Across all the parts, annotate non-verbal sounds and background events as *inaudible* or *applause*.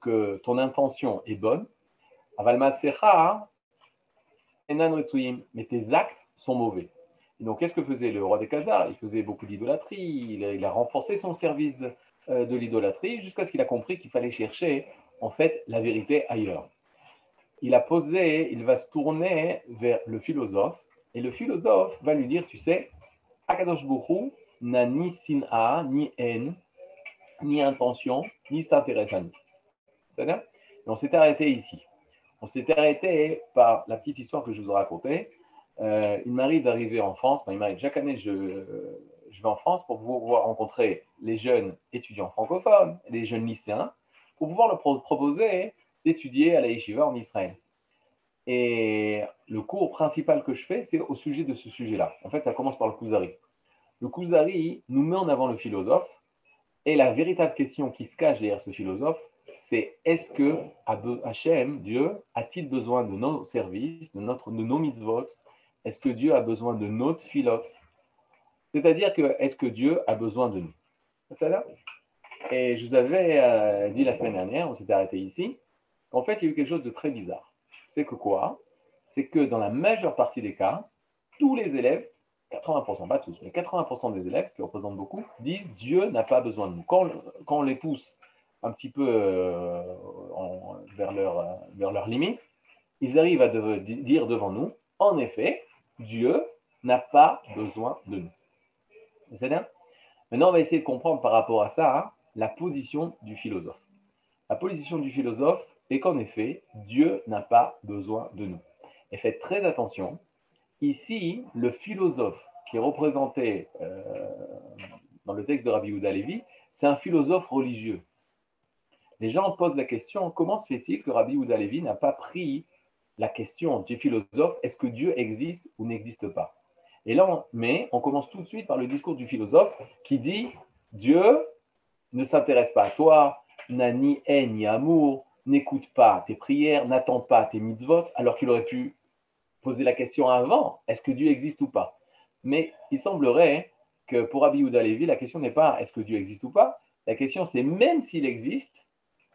Que ton intention est bonne. Mais tes actes sont mauvais. Et donc, qu'est-ce que faisait le roi des Khazars? Il faisait beaucoup d'idolâtrie, il, a renforcé son service de, euh, de l'idolâtrie jusqu'à ce qu'il a compris qu'il fallait chercher, en fait, la vérité ailleurs. Il a posé, il va se tourner vers le philosophe, et le philosophe va lui dire, tu sais, Akadosh Bokhu n'a ni sin'a, ni haine, ni intention, ni s'intéresse à nous. C'est-à-dire On s'est arrêté ici. On s'est arrêté par la petite histoire que je vous ai racontée. Euh, il m'arrive d'arriver en France, enfin, il m'arrive chaque année, je, je vais en France pour pouvoir rencontrer les jeunes étudiants francophones, les jeunes lycéens, pour pouvoir leur proposer d'étudier à la Yeshiva en Israël. Et le cours principal que je fais, c'est au sujet de ce sujet-là. En fait, ça commence par le Kuzari. Le Kuzari nous met en avant le philosophe, et la véritable question qui se cache derrière ce philosophe, c'est est-ce que Hachem, Dieu, a-t-il besoin de nos services, de, notre, de nos mitzvot? Est-ce que Dieu a besoin de notre philote? C'est-à-dire que est-ce que Dieu a besoin de nous? C'est Et je vous avais euh, dit la semaine dernière, on s'était arrêté ici, qu'en fait, il y a eu quelque chose de très bizarre. C'est que quoi? C'est que dans la majeure partie des cas, tous les élèves 80%, pas tous, mais 80% des élèves, qui représentent beaucoup, disent Dieu n'a pas besoin de nous. Quand, on les pousse un petit peu euh, vers, leur, vers leurs limites, ils arrivent à dire devant nous, en effet, Dieu n'a pas besoin de nous. C'est bien? Maintenant, on va essayer de comprendre par rapport à ça hein, la position du philosophe. La position du philosophe est qu'en effet, Dieu n'a pas besoin de nous. Et faites très attention, Ici, le philosophe qui est représenté euh, dans le texte de Rabbi Yehuda Levi, c'est un philosophe religieux. Les gens posent la question comment se fait-il que Rabbi Yehuda Levi n'a pas pris la question du philosophe est-ce que Dieu existe ou n'existe pas? Et là, mais on commence tout de suite par le discours du philosophe qui dit Dieu ne s'intéresse pas à toi, n'a ni haine ni amour, n'écoute pas tes prières, n'attend pas tes mitzvot, alors qu'il aurait pu poser la question avant, est-ce que Dieu existe ou pas? Mais il semblerait que pour Rabbi Yehuda Levi, la question n'est pas est-ce que Dieu existe ou pas, la question c'est même s'il existe,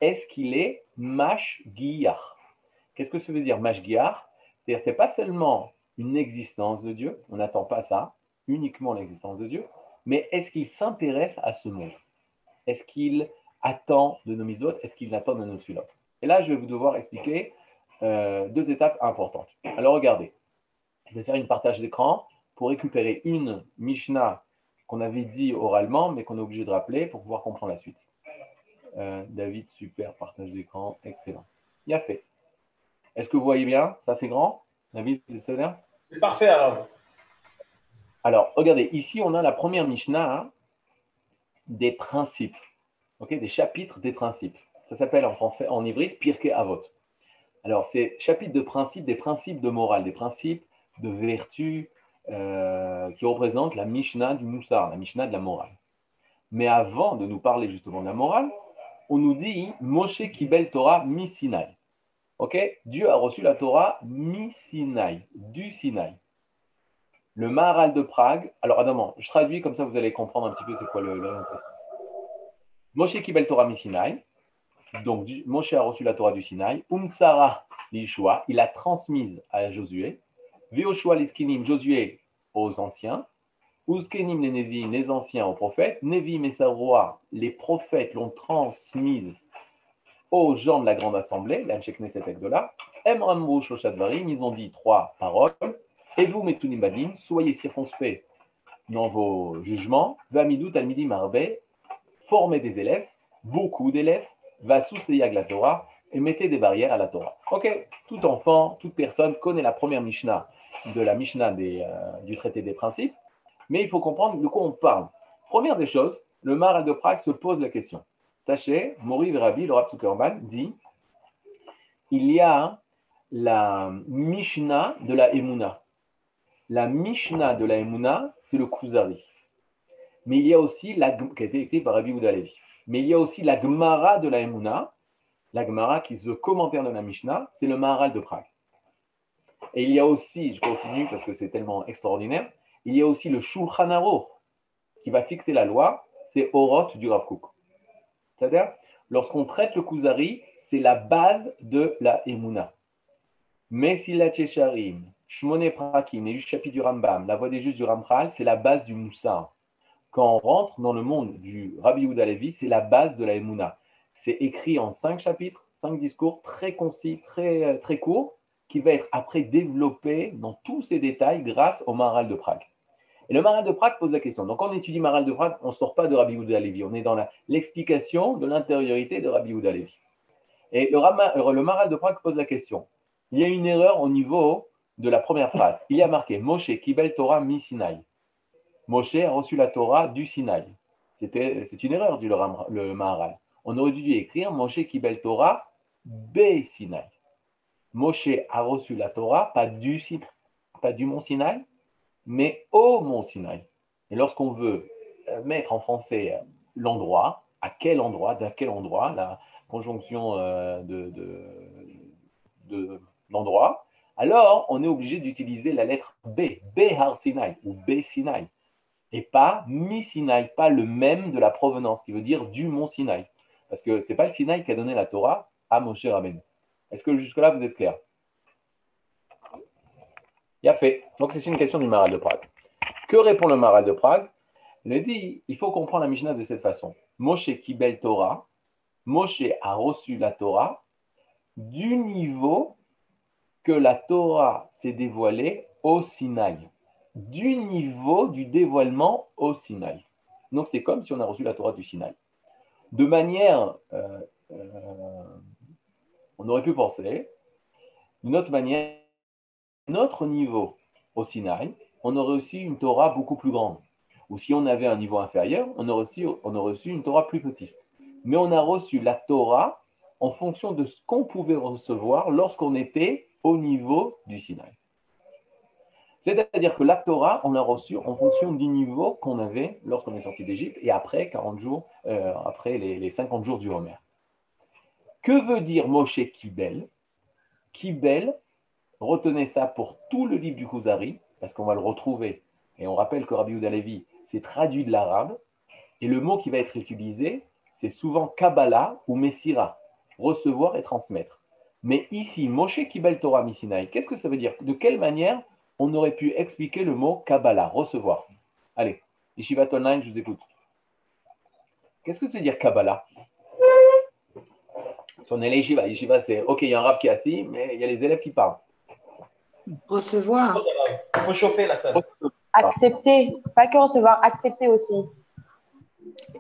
est-ce qu'il est mashgiach? Qu'est-ce que ça veut dire mashgiach? C'est-à-dire c'est pas seulement une existence de Dieu, on n'attend pas ça, uniquement l'existence de Dieu, mais est-ce qu'il s'intéresse à ce monde? Est-ce qu'il attend de nos misotes Est-ce qu'il attend de nos sulotes Et là, je vais vous devoir expliquer euh, deux étapes importantes. Alors regardez, je vais faire une partage d'écran pour récupérer une Mishnah qu'on avait dit oralement, mais qu'on est obligé de rappeler pour pouvoir comprendre la suite. Euh, David, super, partage d'écran, excellent. Il a fait. Est-ce que vous voyez bien? Ça, c'est grand David, c'est bien C'est parfait alors. Alors, regardez, ici, on a la première Mishnah hein, des principes, ok, des chapitres des principes. Ça s'appelle en français, en hybride, Pirke Avot. Alors, c'est chapitre de principes, des principes de morale, des principes de vertu euh, qui représentent la Mishnah du Moussar, la Mishnah de la morale. Mais avant de nous parler justement de la morale, on nous dit Moshe Kibel Torah mi Sinai. Ok? Dieu a reçu la Torah mi Sinai, du Sinai. Le Maharal de Prague. Alors, Adam, je traduis comme ça vous allez comprendre un petit peu c'est quoi le. le... Moshe Kibel Torah mi Sinai. Donc, Moshe a reçu la Torah du Sinaï. Umsara l'Ishua, il a transmise à Josué. Veoshua l'Iskinim, Josué aux anciens. Uskenim les les anciens aux prophètes. Nevim et les prophètes l'ont transmise aux gens de la grande assemblée, l'Anshek Knesset. Emramru Shoshadvarim, ils ont dit trois paroles. Et vous, Metunibadim, soyez circonspects dans vos jugements. Vamidou, Talmidim, Arbe, formez des élèves, beaucoup d'élèves va sous la Torah et mettez des barrières à la Torah. Ok, tout enfant, toute personne connaît la première Mishnah de la Mishnah euh, du traité des principes, mais il faut comprendre de quoi on parle. Première des choses, le Maral de Prague se pose la question. Sachez, Mori Verabi, le Rav Zuckerman, dit il y a la Mishnah de la Emouna. La Mishnah de la Emouna, c'est le Kuzari. Mais il y a aussi la qui a été écrit par Rabbi Oudalevi. Mais il y a aussi la Gemara de la Emouna, la Gemara qui est le commentaire de la Mishnah, c'est le Maharal de Prague. Et il y a aussi, je continue parce que c'est tellement extraordinaire, il y a aussi le Shulchan Aruch qui va fixer la loi, c'est Oroth du Rav. C'est-à-dire, Lorsqu'on traite le Kuzari, c'est la base de la Emouna. Mesilat Yesharim, Shmone Prakim, les chapitres du Rambam, la voix des justes du Ramchal, c'est la base du Moussar. Quand on rentre dans le monde du Rabbi Levi, c'est la base de la Emouna. C'est écrit en cinq chapitres, cinq discours très concis, très, très courts, qui va être après développé dans tous ses détails grâce au Maharal de Prague. Et le Maharal de Prague pose la question. Donc, quand on étudie Maharal de Prague, on ne sort pas de Rabbi Levi. On est dans l'explication de l'intériorité de Rabbi Levi. Et le, le Maharal de Prague pose la question. Il y a une erreur au niveau de la première phrase. Il y a marqué Moshe Kibel Torah mi Sinai. Moshe a reçu la Torah du Sinaï. C'est une erreur, dit le. On aurait dû écrire Moshe Kibel Torah be Sinaï. Moshe a reçu la Torah, pas du, pas du mont Sinaï, mais au mont Sinaï. Et lorsqu'on veut euh, mettre en français euh, l'endroit, à quel endroit, d'à quel endroit, la conjonction euh, de, de l'endroit, alors on est obligé d'utiliser la lettre B, B Har Sinai ou B Sinai et pas mi Sinaï, pas le même de la provenance, qui veut dire du mont Sinaï. Parce que ce n'est pas le Sinaï qui a donné la Torah à Moshe Rabbeinu. Est-ce que jusque-là, vous êtes clair? Il a fait. Donc, c'est une question du Maral de Prague. Que répond le Maral de Prague? Il dit il faut comprendre la Mishnah de cette façon. Moshe Kibel Torah, Moshe a reçu la Torah du niveau que la Torah s'est dévoilée au Sinaï du niveau du dévoilement au Sinaï. Donc c'est comme si on a reçu la Torah du Sinaï. De manière, euh, euh, on aurait pu penser, d'une autre manière, notre niveau au Sinaï, on aurait reçu une Torah beaucoup plus grande. Ou si on avait un niveau inférieur, on aurait reçu, on aurait reçu une Torah plus petite. Mais on a reçu la Torah en fonction de ce qu'on pouvait recevoir lorsqu'on était au niveau du Sinaï. C'est-à-dire que la Torah, on l'a reçue en fonction du niveau qu'on avait lorsqu'on est sorti d'Égypte et après 40 jours, euh, après les, 50 jours du Homer. Que veut dire Moshe Kibel? Kibel, retenez ça pour tout le livre du Kuzari, parce qu'on va le retrouver. Et on rappelle que Rabbi Levi, c'est traduit de l'arabe. Et le mot qui va être utilisé, c'est souvent Kabbalah ou Messira, recevoir et transmettre. Mais ici, Moshe Kibel Torah Misinaï, qu'est-ce que ça veut dire? De quelle manière on aurait pu expliquer le mot Kabbalah, recevoir. Allez, Yeshiva Online, je vous écoute. Qu'est-ce que ça veut dire Kabbalah? Si on est Yeshiva, Yeshiva c'est OK, il y a un rab qui est assis, mais il y a les élèves qui parlent. Recevoir. Il faut chauffer la salle. Accepter, pas que recevoir, accepter aussi.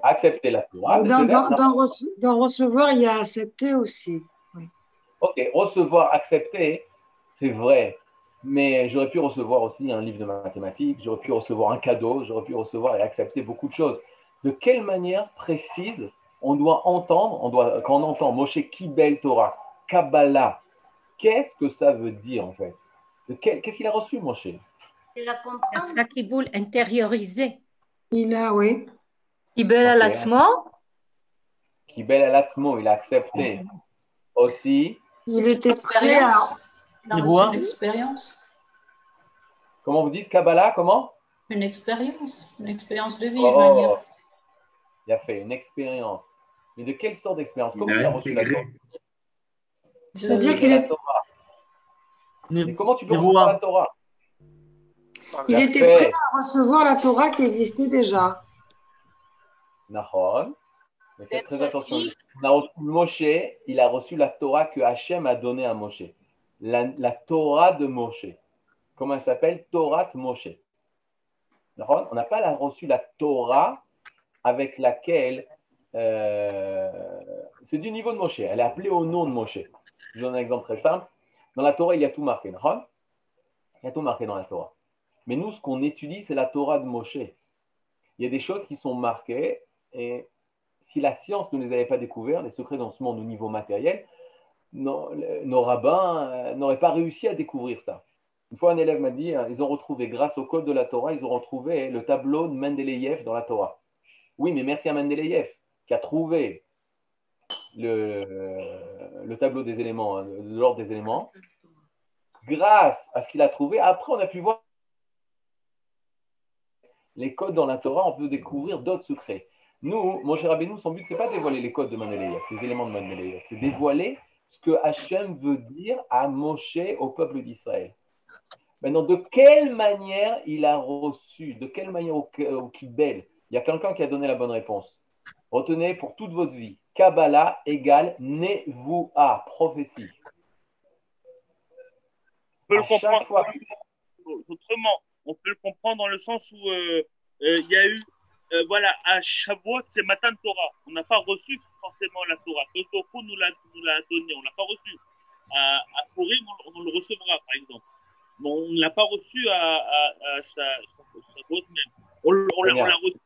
Accepter la Torah. Dans, dans, recevoir, il y a accepter aussi. Ok, recevoir, accepter, c'est vrai mais j'aurais pu recevoir aussi un livre de mathématiques, j'aurais pu recevoir un cadeau, j'aurais pu recevoir et accepter beaucoup de choses. De quelle manière précise on doit entendre, on doit, quand on entend Moshe Kibel Torah, Kabbalah, qu'est-ce que ça veut dire en fait? Qu'est-ce qu'il a reçu, Moshe? C'est la comprendre. qui boule intériorisé. Il a, oui. Kibel alatzmo? Kibel alatzmo, il a accepté aussi. Il était prêt à une expérience. Comment vous dites Kabbalah Comment? Une expérience, une expérience de vie. Oh, il a fait une expérience. Mais de quelle sorte d'expérience? Comment il a reçu la Torah C'est-à-dire qu'il est. comment tu peux recevoir la Torah? Il était prêt à recevoir la Torah qui existait déjà. Nahon. Mais faites très attention. Moshe, il a reçu la Torah que Hachem a donnée à Moshe la, Torah de Moshe. Comment elle s'appelle? Torah de Moshe. On n'a pas reçu la Torah avec laquelle. Euh, c'est du niveau de Moshe. Elle est appelée au nom de Moshe. Je donne un exemple très simple. Dans la Torah, il y a tout marqué. Il y a tout marqué dans la Torah. Mais nous, ce qu'on étudie, c'est la Torah de Moshe. Il y a des choses qui sont marquées et si la science ne les avait pas découvertes, les secrets dans ce monde au niveau matériel, nos, rabbins euh, n'auraient pas réussi à découvrir ça. Une fois, un élève m'a dit, hein, ils ont retrouvé, grâce au code de la Torah, ils ont retrouvé le tableau de Mendeleïev dans la Torah. Oui, mais merci à Mendeleïev qui a trouvé le, le tableau des éléments, hein, l'ordre des éléments. Grâce à ce qu'il a trouvé, après, on a pu voir les codes dans la Torah, on peut découvrir d'autres secrets. Nous, mon cher Rabbeinu, son but, ce n'est pas dévoiler les codes de Maneleia, les éléments de Maneleia, c'est dévoiler ce que Hachem veut dire à Moshe, au peuple d'Israël. Maintenant, de quelle manière il a reçu, de quelle manière au, au Kibel Il y a quelqu'un qui a donné la bonne réponse. Retenez pour toute votre vie, Kabbalah égale Nevoua, prophétie. On peut le comprendre fois... autrement. On peut le comprendre dans le sens où euh, euh, il y a eu, euh, voilà, à Shavuot, c'est Matan Torah. On n'a pas reçu forcément la Torah. Que Toko nous l'a donné, on ne l'a pas reçu. À, à on, on, le recevra, par exemple. Mais on ne l'a pas reçu à, à, à Shavuot même. On, on, l'a reçu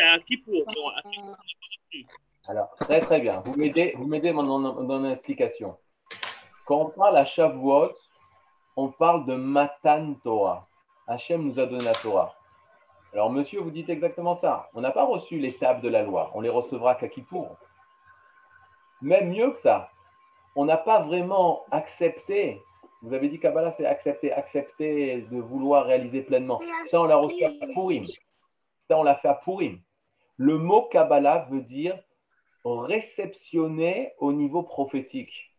à, Kippour. L'a. Alors, très très bien. Vous m'aidez, vous m'aidez dans, dans, dans l'explication. Quand on parle à Shavuot, on parle de Matan Torah. Hachem nous a donné la Torah. Alors, monsieur, vous dites exactement ça. On n'a pas reçu les tables de la loi. On les recevra qu'à Kippour. Même mieux que ça, on n'a pas vraiment accepté. Vous avez dit Kabbalah, c'est accepter, accepter de vouloir réaliser pleinement. Ça, on l'a reçu à Purim. Ça, on l'a fait à Purim. Le mot Kabbalah veut dire réceptionner au niveau prophétique.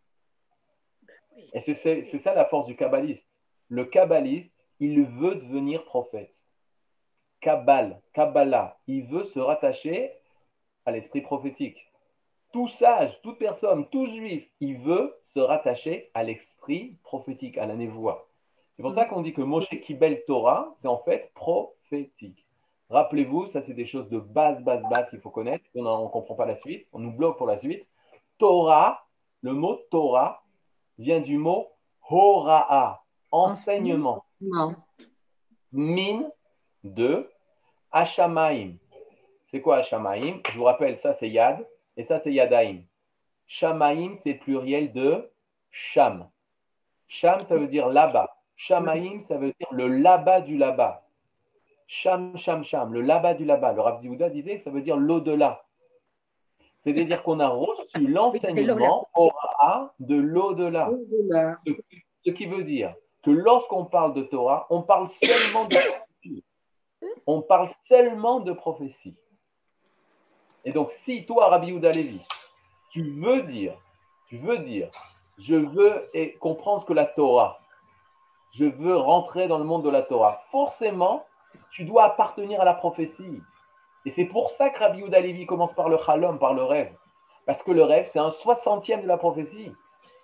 Et c'est ça la force du kabbaliste. Le kabbaliste, il veut devenir prophète. Kabbal, Kabbalah, il veut se rattacher à l'esprit prophétique. Tout sage, toute personne, tout juif, il veut se rattacher à l'esprit prophétique, à la névoie. C'est pour ça qu'on dit que Moshe Kibel Torah, c'est en fait prophétique. Rappelez-vous, ça c'est des choses de base, base, base qu'il faut connaître. On ne comprend pas la suite, on nous bloque pour la suite. Torah, le mot Torah vient du mot Hora'a, enseignement. Non. Min de Hashamaim. C'est quoi Hashamaim? Je vous rappelle, ça c'est Yad et ça c'est Yadaim. Shamaim, c'est pluriel de Sham. Sham, ça veut dire là-bas. Shamaim, ça veut dire le là-bas du là-bas. Sham, Sham, Sham, le là-bas du là-bas. Le Rav Zouda disait que ça veut dire l'au-delà. C'est-à-dire qu'on a reçu l'enseignement Torah de l'au-delà. Ce, ce, qui veut dire que lorsqu'on parle de Torah, on parle seulement de *coughs* prophétie. On parle seulement de prophétie. Et donc, si toi, Rabbi Yehuda Levi, tu veux dire, tu veux dire, je veux et comprendre ce que la Torah, je veux rentrer dans le monde de la Torah, forcément, tu dois appartenir à la prophétie. Et c'est pour ça que Rabbi Yehuda commence par le chalom, par le rêve. Parce que le rêve, c'est un soixantième de la prophétie.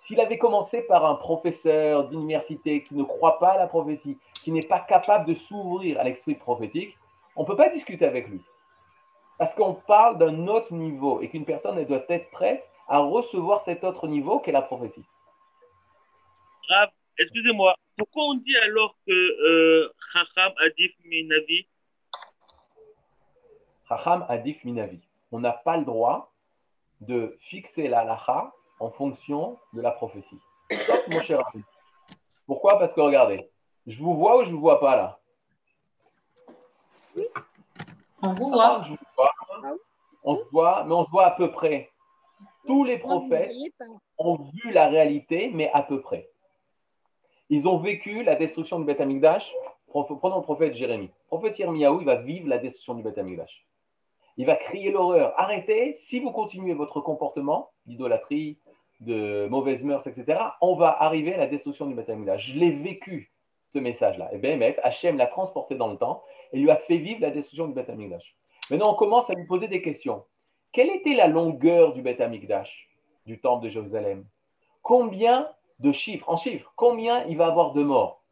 S'il avait commencé par un professeur d'université qui ne croit pas à la prophétie, qui n'est pas capable de s'ouvrir à l'esprit prophétique, on ne peut pas discuter avec lui. Parce qu'on parle d'un autre niveau et qu'une personne elle doit être prête à recevoir cet autre niveau qu'est la prophétie. Rav, excusez-moi, pourquoi on dit alors que euh, Chacham Adif Minavi Chacham Adif Minavi. On n'a pas le droit de fixer la lacha en fonction de la prophétie. Sauf mon cher ami. Pourquoi? Parce que regardez, je vous vois ou je ne vous vois pas là? On vous voit. Je vous vois. On se voit, mais on se voit à peu près. Tous les prophètes ont vu la réalité, mais à peu près. Ils ont vécu la destruction du Beth Amikdash. Prenons le prophète Jérémie. Le prophète Yirmiyahu, il va vivre la destruction du Beth Amikdash. Il va crier l'horreur. Arrêtez, si vous continuez votre comportement d'idolâtrie, de mauvaises mœurs, etc., on va arriver à la destruction du Beth Amikdash. Je l'ai vécu, ce message-là. Et bien, Hachem l'a transporté dans le temps et lui a fait vivre la destruction du Beth Amikdash. Maintenant, on commence à lui poser des questions. Quelle était la longueur du Beth Amikdash, du temple de Jérusalem? Combien de chiffres, en chiffres, combien il va avoir de morts?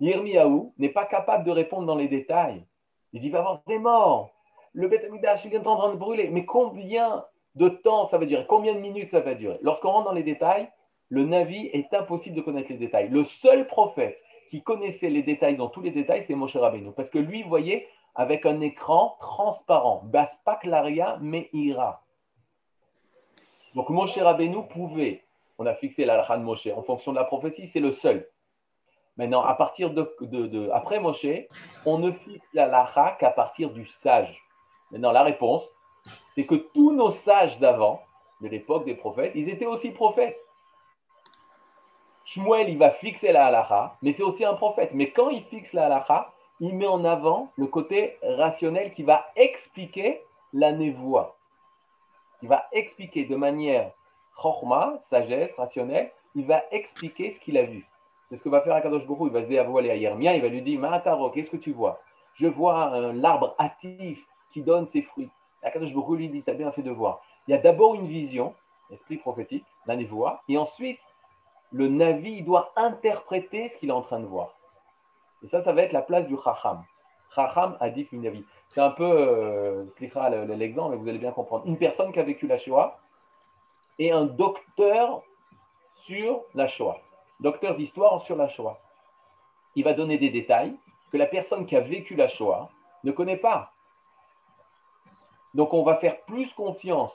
Yirmiyahu n'est pas capable de répondre dans les détails. Il dit il va y avoir des morts. Le Beth Amikdash, il est en train de brûler. Mais combien de temps ça va durer? Combien de minutes ça va durer? Lorsqu'on rentre dans les détails, le Navi est impossible de connaître les détails. Le seul prophète qui connaissait les détails dans tous les détails, c'est Moshe Rabbeinu. Parce que lui, voyait avec un écran transparent. Baspaklaria Meira. Donc Moshe Rabbeinu pouvait, on a fixé la de Moshe en fonction de la prophétie, c'est le seul. Maintenant, à partir de, après Moshe, on ne fixe la lacha qu'à partir du sage. Maintenant, la réponse, c'est que tous nos sages d'avant, de l'époque des prophètes, ils étaient aussi prophètes. Shmuel, il va fixer la halacha, mais c'est aussi un prophète. Mais quand il fixe la halacha, il met en avant le côté rationnel qui va expliquer la névoie. Il va expliquer de manière chorma, sagesse, rationnelle, il va expliquer ce qu'il a vu. C'est ce que va faire Akadosh Baruch Il va se dévoiler à Yermia, il va lui dire Mahataro, qu'est-ce que tu vois? Je vois l'arbre hâtif qui donne ses fruits. Akadosh Baruch lui dit Tu as bien fait de voir. Il y a d'abord une vision, esprit prophétique, la névoie, et ensuite, le Navi doit interpréter ce qu'il est en train de voir. Et ça, ça va être la place du Chacham. Chacham a dit Navi. C'est un peu, euh, l'exemple, mais vous allez bien comprendre. Une personne qui a vécu la Shoah et un docteur sur la Shoah docteur d'histoire sur la Shoah. Il va donner des détails que la personne qui a vécu la Shoah ne connaît pas. Donc on va faire plus confiance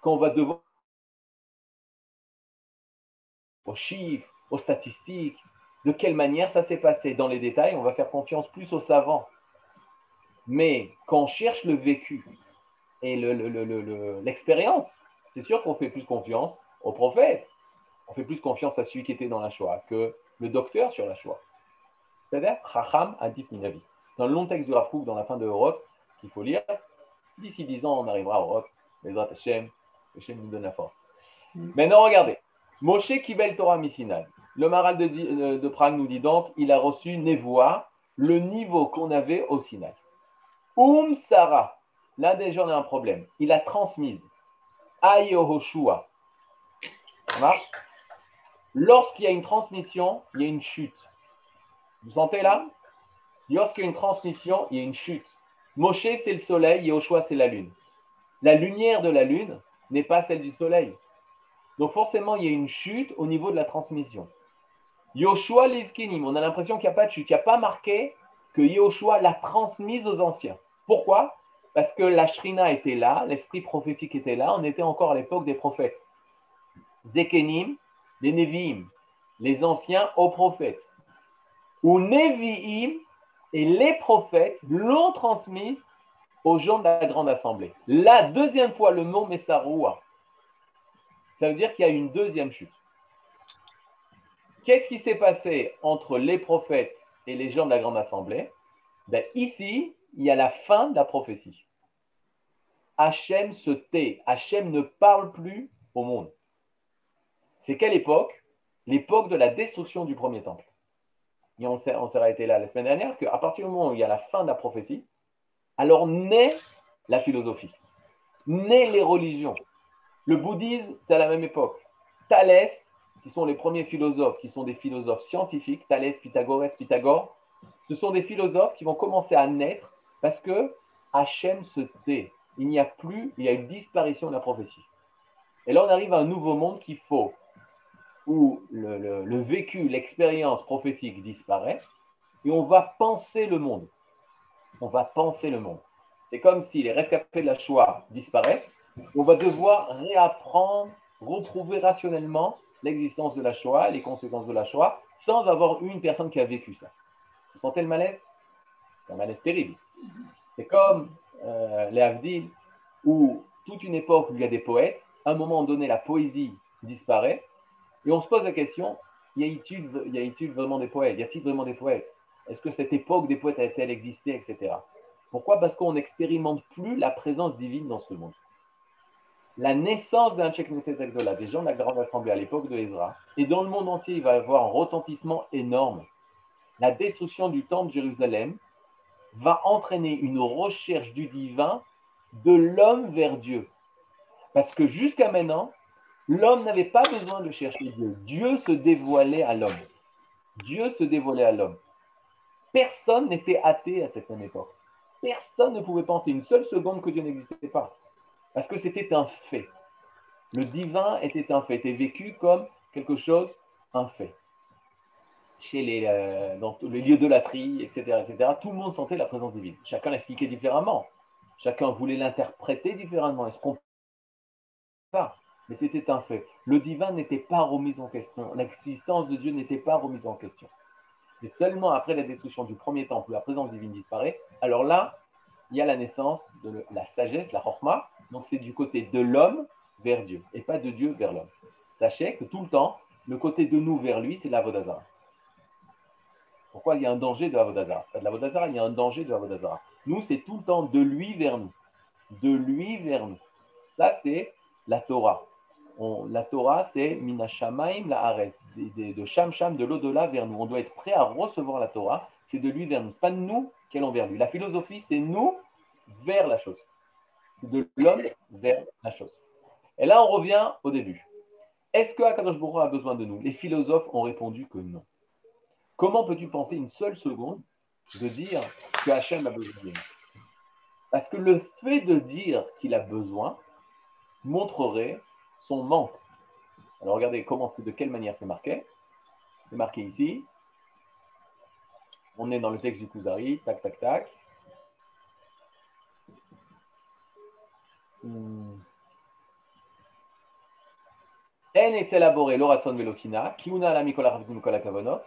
quand on va devoir aux chiffres, aux statistiques, de quelle manière ça s'est passé? Dans les détails, on va faire confiance plus aux savants. Mais quand on cherche le vécu et l'expérience, c'est sûr qu'on fait plus confiance aux prophètes on fait plus confiance à celui qui était dans la Shoah que le docteur sur la Shoah. C'est-à-dire, Chacham Adif Minavi. Dans le long texte du Rafouk, dans la fin de Horot, qu'il faut lire, d'ici 10 ans, on arrivera à Horot. Les Hashem, Hashem nous donne la force. Mm. Maintenant, regardez. Moshe Kibel Torah Missinai. Le maral de, de, Prague nous dit donc il a reçu Nevoa, le niveau qu'on avait au Sinaï. Um Sarah. Là, déjà, on a un problème. Il a transmise. Ayohoshua. Lorsqu'il y a une transmission, il y a une chute. Vous sentez là? Lorsqu'il y a une transmission, il y a une chute. Moshe, c'est le soleil, Yoshua, c'est la lune. La lumière de la lune n'est pas celle du soleil. Donc forcément, il y a une chute au niveau de la transmission. Yoshua Lizkinim, on a l'impression qu'il n'y a pas de chute. Il n'y a pas marqué que Yoshua l'a transmise aux anciens. Pourquoi? Parce que la Shrina était là, l'esprit prophétique était là, on était encore à l'époque des prophètes. Zekenim, les Nevi'im, les anciens aux prophètes. Ou Nevi'im et les prophètes l'ont transmise aux gens de la grande assemblée. La deuxième fois, le mot Messaroua, ça veut dire qu'il y a une deuxième chute. Qu'est-ce qui s'est passé entre les prophètes et les gens de la grande assemblée? Ben, Ici, il y a la fin de la prophétie. Hachem se tait. Hachem ne parle plus au monde. C'est quelle époque? L'époque de la destruction du premier temple. Et on s'est arrêté là la semaine dernière qu'à partir du moment où il y a la fin de la prophétie, alors naît la philosophie, naît les religions. Le bouddhisme, c'est à la même époque. Thalès, qui sont les premiers philosophes, qui sont des philosophes scientifiques, Thalès, Pythagore, Pythagore, ce sont des philosophes qui vont commencer à naître parce que Hachem se tait. Il n'y a plus, il y a une disparition de la prophétie. Et là, on arrive à un nouveau monde qu'il faut où le, vécu, l'expérience prophétique disparaît, et on va penser le monde. On va penser le monde. C'est comme si les rescapés de la Shoah disparaissent, on va devoir réapprendre, retrouver rationnellement l'existence de la Shoah, les conséquences de la Shoah, sans avoir eu une personne qui a vécu ça. Vous sentez le malaise? C'est un malaise terrible. C'est comme euh, les Havdil, où toute une époque où il y a des poètes, à un moment donné, la poésie disparaît, et on se pose la question, y a-t-il vraiment des poètes? Y a-t-il vraiment des poètes? Est-ce que cette époque des poètes a-t-elle existé, etc. Pourquoi? Parce qu'on n'expérimente plus la présence divine dans ce monde. La naissance d'un Tchèque Agdola, gens de la Grande Assemblée à l'époque de Ezra, et dans le monde entier, il va y avoir un retentissement énorme. La destruction du temple de Jérusalem va entraîner une recherche du divin de l'homme vers Dieu. Parce que jusqu'à maintenant, L'homme n'avait pas besoin de chercher Dieu. Dieu se dévoilait à l'homme. Dieu se dévoilait à l'homme. Personne n'était athée à cette même époque. Personne ne pouvait penser une seule seconde que Dieu n'existait pas. Parce que c'était un fait. Le divin était un fait, était vécu comme quelque chose, un fait. Chez les, euh, dans les lieux de latrie, etc., etc., tout le monde sentait la présence divine. Chacun l'expliquait différemment. Chacun voulait l'interpréter différemment. Est-ce qu'on pas mais c'était un fait. Le divin n'était pas remis en question. L'existence de Dieu n'était pas remise en question. Et seulement après la destruction du premier temple, où la présence divine disparaît, alors là, il y a la naissance de la sagesse, la chorma. Donc c'est du côté de l'homme vers Dieu, et pas de Dieu vers l'homme. Sachez que tout le temps, le côté de nous vers lui, c'est l'avodazara. Pourquoi il y a un danger de l'avodazara? De l'avodazara, il y a un danger de l'avodazara. Nous, c'est tout le temps de lui vers nous. de lui vers nous. Ça, c'est la Torah. la Torah, c'est Minashamaim la Aret, de, de Sham Sham, de l'au-delà vers nous. On doit être prêt à recevoir la Torah. C'est de lui vers nous. Ce n'est pas nous qui allons vers lui. La philosophie, c'est nous vers la chose. C'est de l'homme vers la chose. Et là, on revient au début. Est-ce que Akadosh a besoin de nous? Les philosophes ont répondu que non. Comment peux-tu penser une seule seconde de dire que Hachem a besoin de nous? Parce que le fait de dire qu'il a besoin montrerait son manque. Alors regardez comment c'est, de quelle manière c'est marqué. C'est marqué ici. On est dans le texte du Kuzari, tac, tac, tac. Hmm. En est élaboré l'oratson velocina, kiuna la mikola kavonot.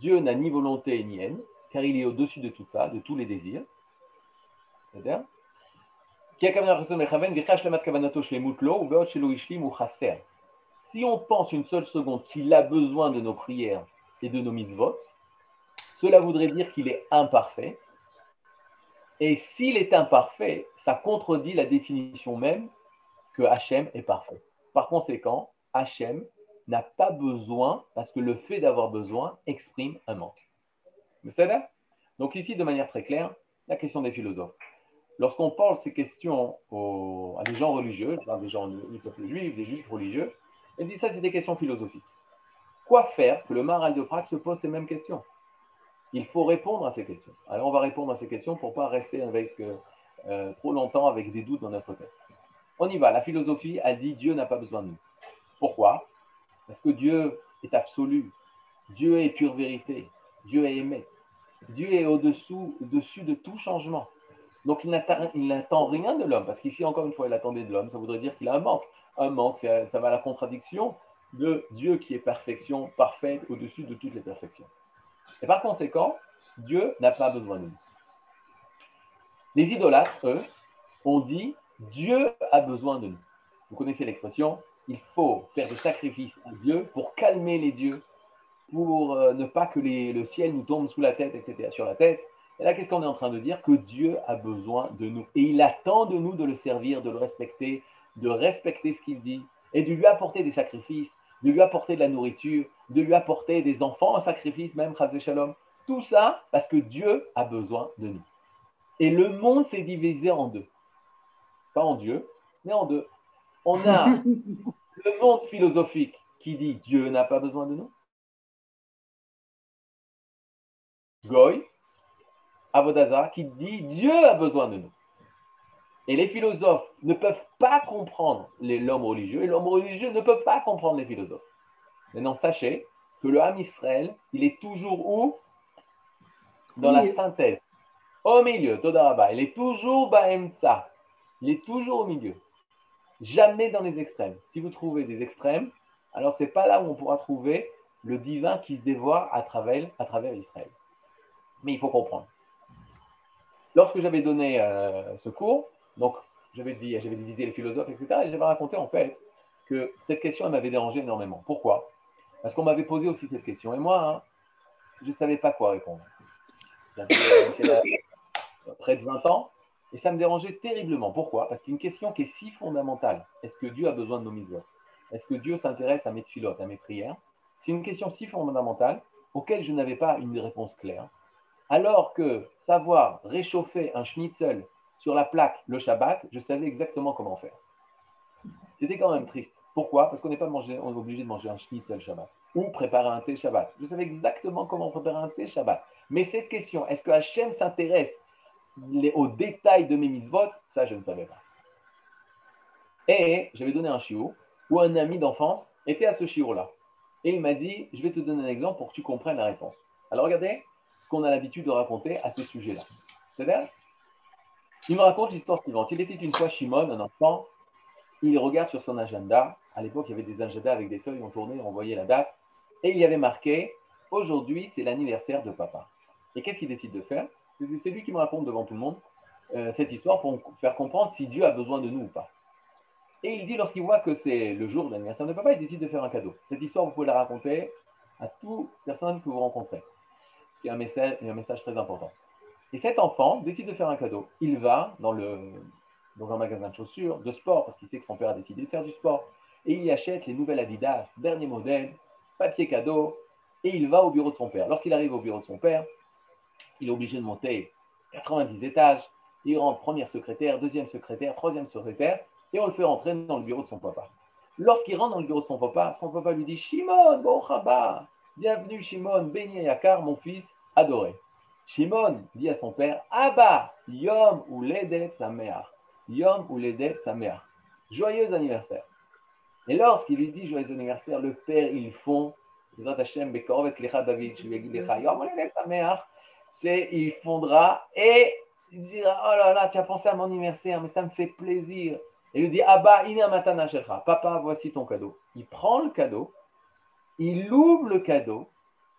Dieu n'a ni volonté ni haine, car il est au-dessus de tout ça, de tous les désirs. Si on pense une seule seconde qu'il a besoin de nos prières et de nos mitzvot, cela voudrait dire qu'il est imparfait. Et s'il est imparfait, ça contredit la définition même que Hachem est parfait. Par conséquent, Hachem n'a pas besoin, parce que le fait d'avoir besoin exprime un manque. C'est Donc ici, de manière très claire, la question des philosophes. Lorsqu'on parle ces questions à des gens religieux, des gens du peuple juif, des juifs religieux, ils disent ça, c'est des questions philosophiques. Quoi faire que le maral de Prague se pose ces mêmes questions? Il faut répondre à ces questions. Alors on va répondre à ces questions pour ne pas rester euh, euh, trop longtemps avec des doutes dans notre tête. On y va. La philosophie a dit Dieu n'a pas besoin de nous. Pourquoi? Parce que Dieu est absolu. Dieu est pure vérité. Dieu est aimé. Dieu est au-dessous, au-dessus de tout changement. Donc il n'attend rien de l'homme, parce qu'ici, encore une fois, il attendait de l'homme, ça voudrait dire qu'il a un manque. Un manque, ça va à la contradiction de Dieu qui est perfection, parfaite, au-dessus de toutes les perfections. Et par conséquent, Dieu n'a pas besoin de nous. Les idolâtres, eux, ont dit Dieu a besoin de nous. Vous connaissez l'expression il faut faire des sacrifices à Dieu pour calmer les dieux, pour euh, ne pas que le ciel nous tombe sous la tête, etc., sur la tête. Et là, qu'est-ce qu'on est en train de dire? Que Dieu a besoin de nous. Et il attend de nous de le servir, de le respecter, de respecter ce qu'il dit, et de lui apporter des sacrifices, de lui apporter de la nourriture, de lui apporter des enfants en sacrifice, même, Chazé Shalom. Tout ça parce que Dieu a besoin de nous. Et le monde s'est divisé en deux. Pas en Dieu, mais en deux. On a *laughs* le monde philosophique qui dit Dieu n'a pas besoin de nous. Goy, Avodaza, qui dit Dieu a besoin de nous. Et les philosophes ne peuvent pas comprendre l'homme religieux, et l'homme religieux ne peut pas comprendre les philosophes. Maintenant, sachez que le Ham Israël, il est toujours où? Dans la synthèse. Au milieu, Todaraba. Il est toujours Baemtsa. Il est toujours au milieu. Jamais dans les extrêmes. Si vous trouvez des extrêmes, alors ce n'est pas là où on pourra trouver le divin qui se dévoile à travers, à travers Israël. Mais il faut comprendre. Lorsque j'avais donné euh, ce cours, donc j'avais dit, j'avais divisé les philosophes, etc., et j'avais raconté en fait que cette question m'avait dérangé énormément. Pourquoi? Parce qu'on m'avait posé aussi cette question. Et moi, hein, je ne savais pas quoi répondre. J'avais euh, près de 20 ans, et ça me dérangeait terriblement. Pourquoi? Parce qu'une question qui est si fondamentale, est-ce que Dieu a besoin de nos mises Est-ce que Dieu s'intéresse à mes filotes, à mes prières? C'est une question si fondamentale auquel je n'avais pas une réponse claire. Alors que savoir réchauffer un schnitzel sur la plaque le Shabbat, je savais exactement comment faire. C'était quand même triste. Pourquoi? Parce qu'on n'est pas obligé de manger un schnitzel Shabbat ou préparer un thé Shabbat. Je savais exactement comment préparer un thé Shabbat. Mais cette question, est-ce que Hachem s'intéresse les, au détail de mes mitzvot, ça, je ne savais pas. Et j'avais donné un chiot où un ami d'enfance était à ce chiot-là. Et il m'a dit, je vais te donner un exemple pour que tu comprennes la réponse. Alors regardez ce qu'on a l'habitude de raconter à ce sujet-là. C'est-à-dire, il me raconte l'histoire suivante. Il était une fois Shimon, un enfant, il regarde sur son agenda. À l'époque, il y avait des agendas avec des feuilles, on tournait, on voyait la date. Et il y avait marqué, aujourd'hui, c'est l'anniversaire de papa. Et qu'est-ce qu'il décide de faire? C'est lui qui me raconte devant tout le monde euh, cette histoire pour faire comprendre si Dieu a besoin de nous ou pas. Et il dit, lorsqu'il voit que c'est le jour de l'anniversaire de papa, il décide de faire un cadeau. Cette histoire, vous pouvez la raconter à toute personne que vous rencontrez. C'est un message très important. Et cet enfant décide de faire un cadeau. Il va dans le, dans un magasin de chaussures, de sport, parce qu'il sait que son père a décidé de faire du sport. Et il achète les nouvelles Adidas, dernier modèle, papier cadeau, et il va au bureau de son père. Lorsqu'il arrive au bureau de son père, il est obligé de monter 90 étages. Il rentre première secrétaire, deuxième secrétaire, troisième secrétaire, et on le fait rentrer dans le bureau de son papa. Lorsqu'il rentre dans le bureau de son papa, son papa lui dit Shimon, bon bienvenue Shimon, béni Yakar, mon fils adoré. Shimon dit à son père Abba, Yom ou Ledet mère. Yom ou Ledet mère. Joyeux anniversaire. Et lorsqu'il lui dit joyeux anniversaire, le père, ils font il fondra et il dira Oh là là, tu as pensé à mon anniversaire, mais ça me fait plaisir. Et il lui dit Abba, matana Papa, voici ton cadeau. Il prend le cadeau, il ouvre le cadeau,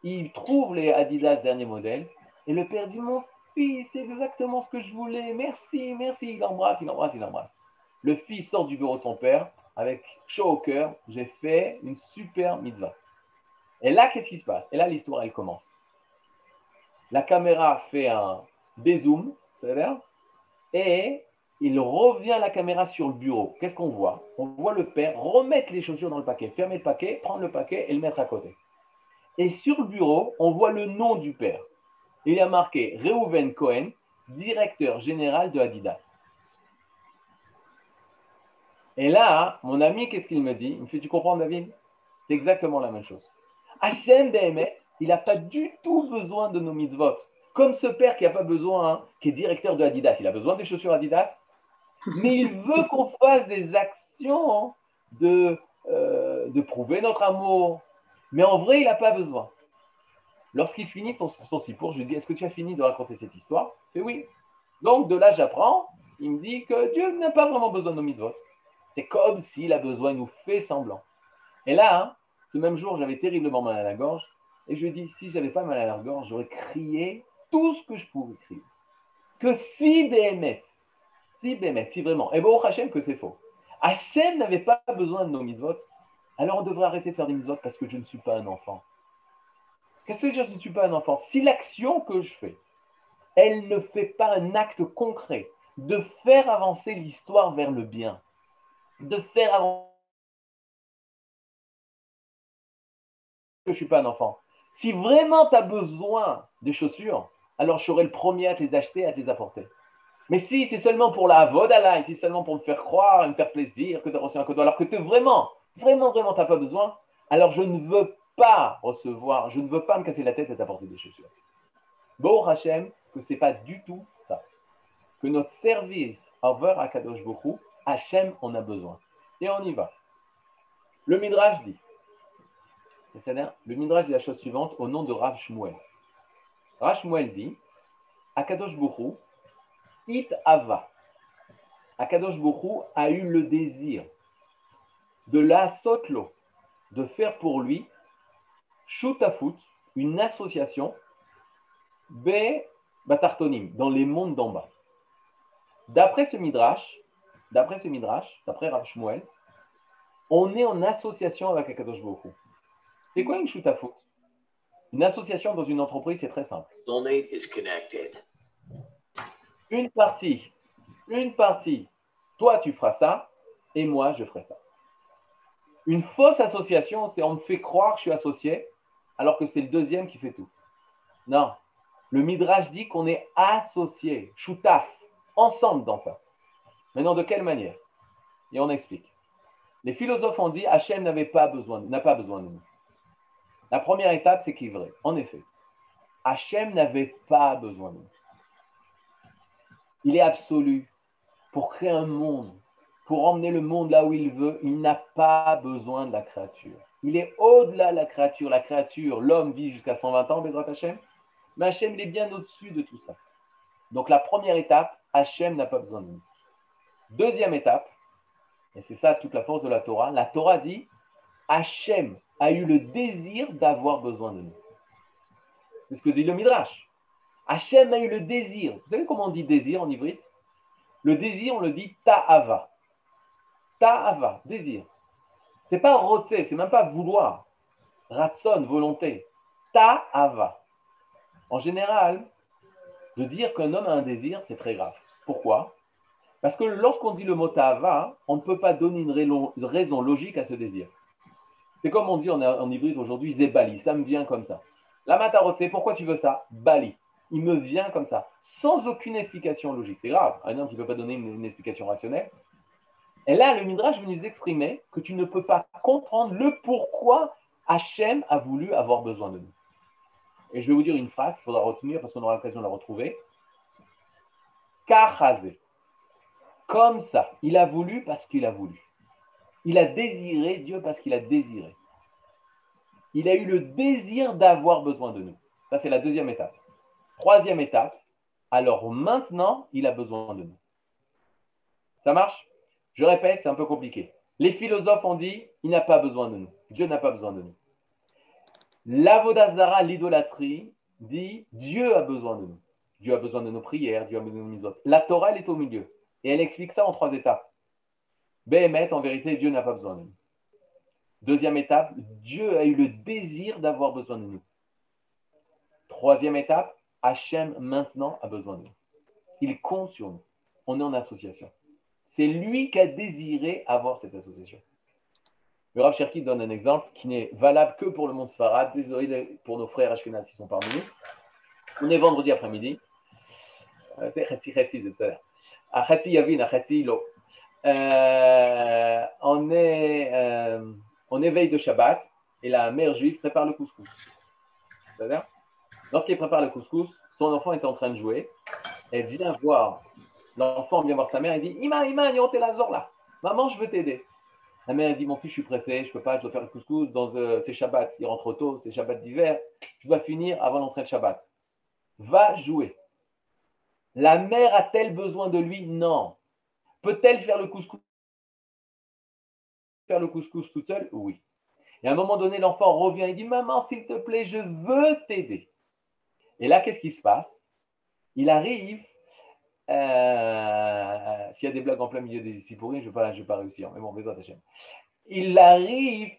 il trouve les Adidas dernier modèle, et le père dit Mon fils, c'est exactement ce que je voulais. Merci, merci. Il embrasse, il embrasse, il embrasse. Le fils sort du bureau de son père avec chaud au cœur J'ai fait une super mitzvah. Et là, qu'est-ce qui se passe? Et là, l'histoire, elle commence. La caméra fait un dézoom, et il revient la caméra sur le bureau. Qu'est-ce qu'on voit? On voit le père remettre les chaussures dans le paquet, fermer le paquet, prendre le paquet et le mettre à côté. Et sur le bureau, on voit le nom du père. Il a marqué Reuven Cohen, directeur général de Adidas. Et là, mon ami, qu'est-ce qu'il me dit? Il me fait Tu comprends, David? C'est exactement la même chose. Hachem Behemet, il n'a pas du tout besoin de nos mitzvot. Comme ce père qui n'a pas besoin, hein, qui est directeur de Adidas, il a besoin des chaussures Adidas, mais il veut qu'on fasse des actions de, euh, de prouver notre amour. Mais en vrai, il n'a pas besoin. Lorsqu'il finit son, son sipour, je lui dis Est-ce que tu as fini de raconter cette histoire? Il fait oui. Donc de là, j'apprends. Il me dit que Dieu n'a pas vraiment besoin de nos mitzvot. C'est comme s'il a besoin, il nous fait semblant. Et là, hein, ce même jour, j'avais terriblement mal à la gorge. Et je lui dit, si j'avais pas mal à la gorge, j'aurais crié tout ce que je pouvais crier. Que si Béhémet, si Béhémet, si vraiment, et bon, Hachem, que c'est faux. Hachem n'avait pas besoin de nos mitzvot, alors on devrait arrêter de faire des mitzvot parce que je ne suis pas un enfant. Qu'est-ce que veut dire je ne suis pas un enfant? Si l'action que je fais, elle ne fait pas un acte concret de faire avancer l'histoire vers le bien, de faire avancer je ne suis pas un enfant. Si vraiment tu as besoin des chaussures, alors je serai le premier à te les acheter, à te les apporter. Mais si c'est seulement pour la vodala, si c'est seulement pour me faire croire, me faire plaisir que tu as reçu un cadeau, alors que tu vraiment, vraiment, vraiment, tu n'as pas besoin, alors je ne veux pas recevoir, je ne veux pas me casser la tête et t'apporter des chaussures. Bon, Hachem, que ce n'est pas du tout ça. Que notre service envers Akadosh Bokhu, Hachem en a besoin. Et on y va. Le Midrash dit c'est-à-dire, le Midrash dit la chose suivante au nom de Rav Shmuel. Rav Shmuel dit Akadosh Bokhu, It Ava. Akadosh Bokhu a eu le désir de la sotlo, de faire pour lui Shutafut, une association, B Batartonim, dans les mondes d'en bas. D'après ce Midrash, d'après ce Midrash, d'après Rav Shmuel, on est en association avec Akadosh Bokhu. C'est quoi une shoot-à-foot Une association dans une entreprise, c'est très simple. Une partie, une partie, toi tu feras ça et moi je ferai ça. Une fausse association, c'est on me fait croire que je suis associé alors que c'est le deuxième qui fait tout. Non, le Midrash dit qu'on est associé, shootaf, ensemble dans ça. Maintenant, de quelle manière? Et on explique. Les philosophes ont dit Hachem n'avait pas besoin, n'a pas besoin de nous. La première étape, c'est qu'il est vrai. En effet, Hachem n'avait pas besoin de nous. Il est absolu. Pour créer un monde, pour emmener le monde là où il veut, il n'a pas besoin de la créature. Il est au-delà de la créature. La créature, l'homme vit jusqu'à 120 ans, Bédrat Hachem. Mais Hachem, il est bien au-dessus de tout ça. Donc la première étape, Hachem n'a pas besoin de nous. Deuxième étape, et c'est ça toute la force de la Torah, la Torah dit, Hachem a eu le désir d'avoir besoin de nous. C'est ce que dit le Midrash. Hachem a eu le désir. Vous savez comment on dit désir en hybride Le désir, on le dit ta'ava. Ta'ava, désir. C'est pas rotse, c'est même pas vouloir. Ratson, volonté. Ta'ava. En général, de dire qu'un homme a un désir, c'est très grave. Pourquoi? Parce que lorsqu'on dit le mot Tahava, on ne peut pas donner une raison logique à ce désir. C'est comme on dit en, hybride aujourd'hui, Zébali, ça me vient comme ça. La matarot, c'est pourquoi tu veux ça? Bali. Il me vient comme ça, sans aucune explication logique. C'est grave, un homme qui ne peut pas donner une, explication rationnelle. Et là, le Midrash veut nous exprimer que tu ne peux pas comprendre le pourquoi Hachem a voulu avoir besoin de nous. Et je vais vous dire une phrase qu'il faudra retenir parce qu'on aura l'occasion de la retrouver. Kachazé. Comme ça. Il a voulu parce qu'il a voulu. Il a désiré Dieu parce qu'il a désiré. Il a eu le désir d'avoir besoin de nous. Ça, c'est la deuxième étape. Troisième étape, alors maintenant, il a besoin de nous. Ça marche? Je répète, c'est un peu compliqué. Les philosophes ont dit, il n'a pas besoin de nous. Dieu n'a pas besoin de nous. L'avodazara, l'idolâtrie, dit, Dieu a besoin de nous. Dieu a besoin de nos prières, Dieu a besoin de nos autres. La Torah, elle est au milieu. Et elle explique ça en trois étapes. Béhémet, en vérité, Dieu n'a pas besoin de nous. Deuxième étape, Dieu a eu le désir d'avoir besoin de nous. Troisième étape, Hachem maintenant a besoin de nous. Il compte sur nous. On est en association. C'est lui qui a désiré avoir cette association. Le Rav Cherki donne un exemple qui n'est valable que pour le monde Sfarad. Désolé pour nos frères Ashkenaz qui sont parmi nous. On est vendredi après-midi. Euh, euh, on est euh, de Shabbat et la mère juive prépare le couscous. Lorsqu'elle prépare le couscous, son enfant est en train de jouer. Elle vient voir, l'enfant vient voir sa mère et dit Ima, Ima, la là? Maman, je veux t'aider. La mère dit Mon fils, je suis pressé, je peux pas, je dois faire le couscous dans euh. Il rentre tôt, c'est Shabbat d'hiver. Je dois finir avant l'entrée de Shabbat. Va jouer. La mère a-t-elle besoin de lui? Non. Peut-elle faire le couscous? Faire le couscous toute seule? Oui. Et à un moment donné, l'enfant revient et dit Maman, s'il te plaît, je veux t'aider. Et là, qu'est-ce qui se passe? Il arrive. Euh, s'il y a des blagues en plein milieu des ici je ne vais, pas, réussir. Mais bon, besoin chaîne. Il arrive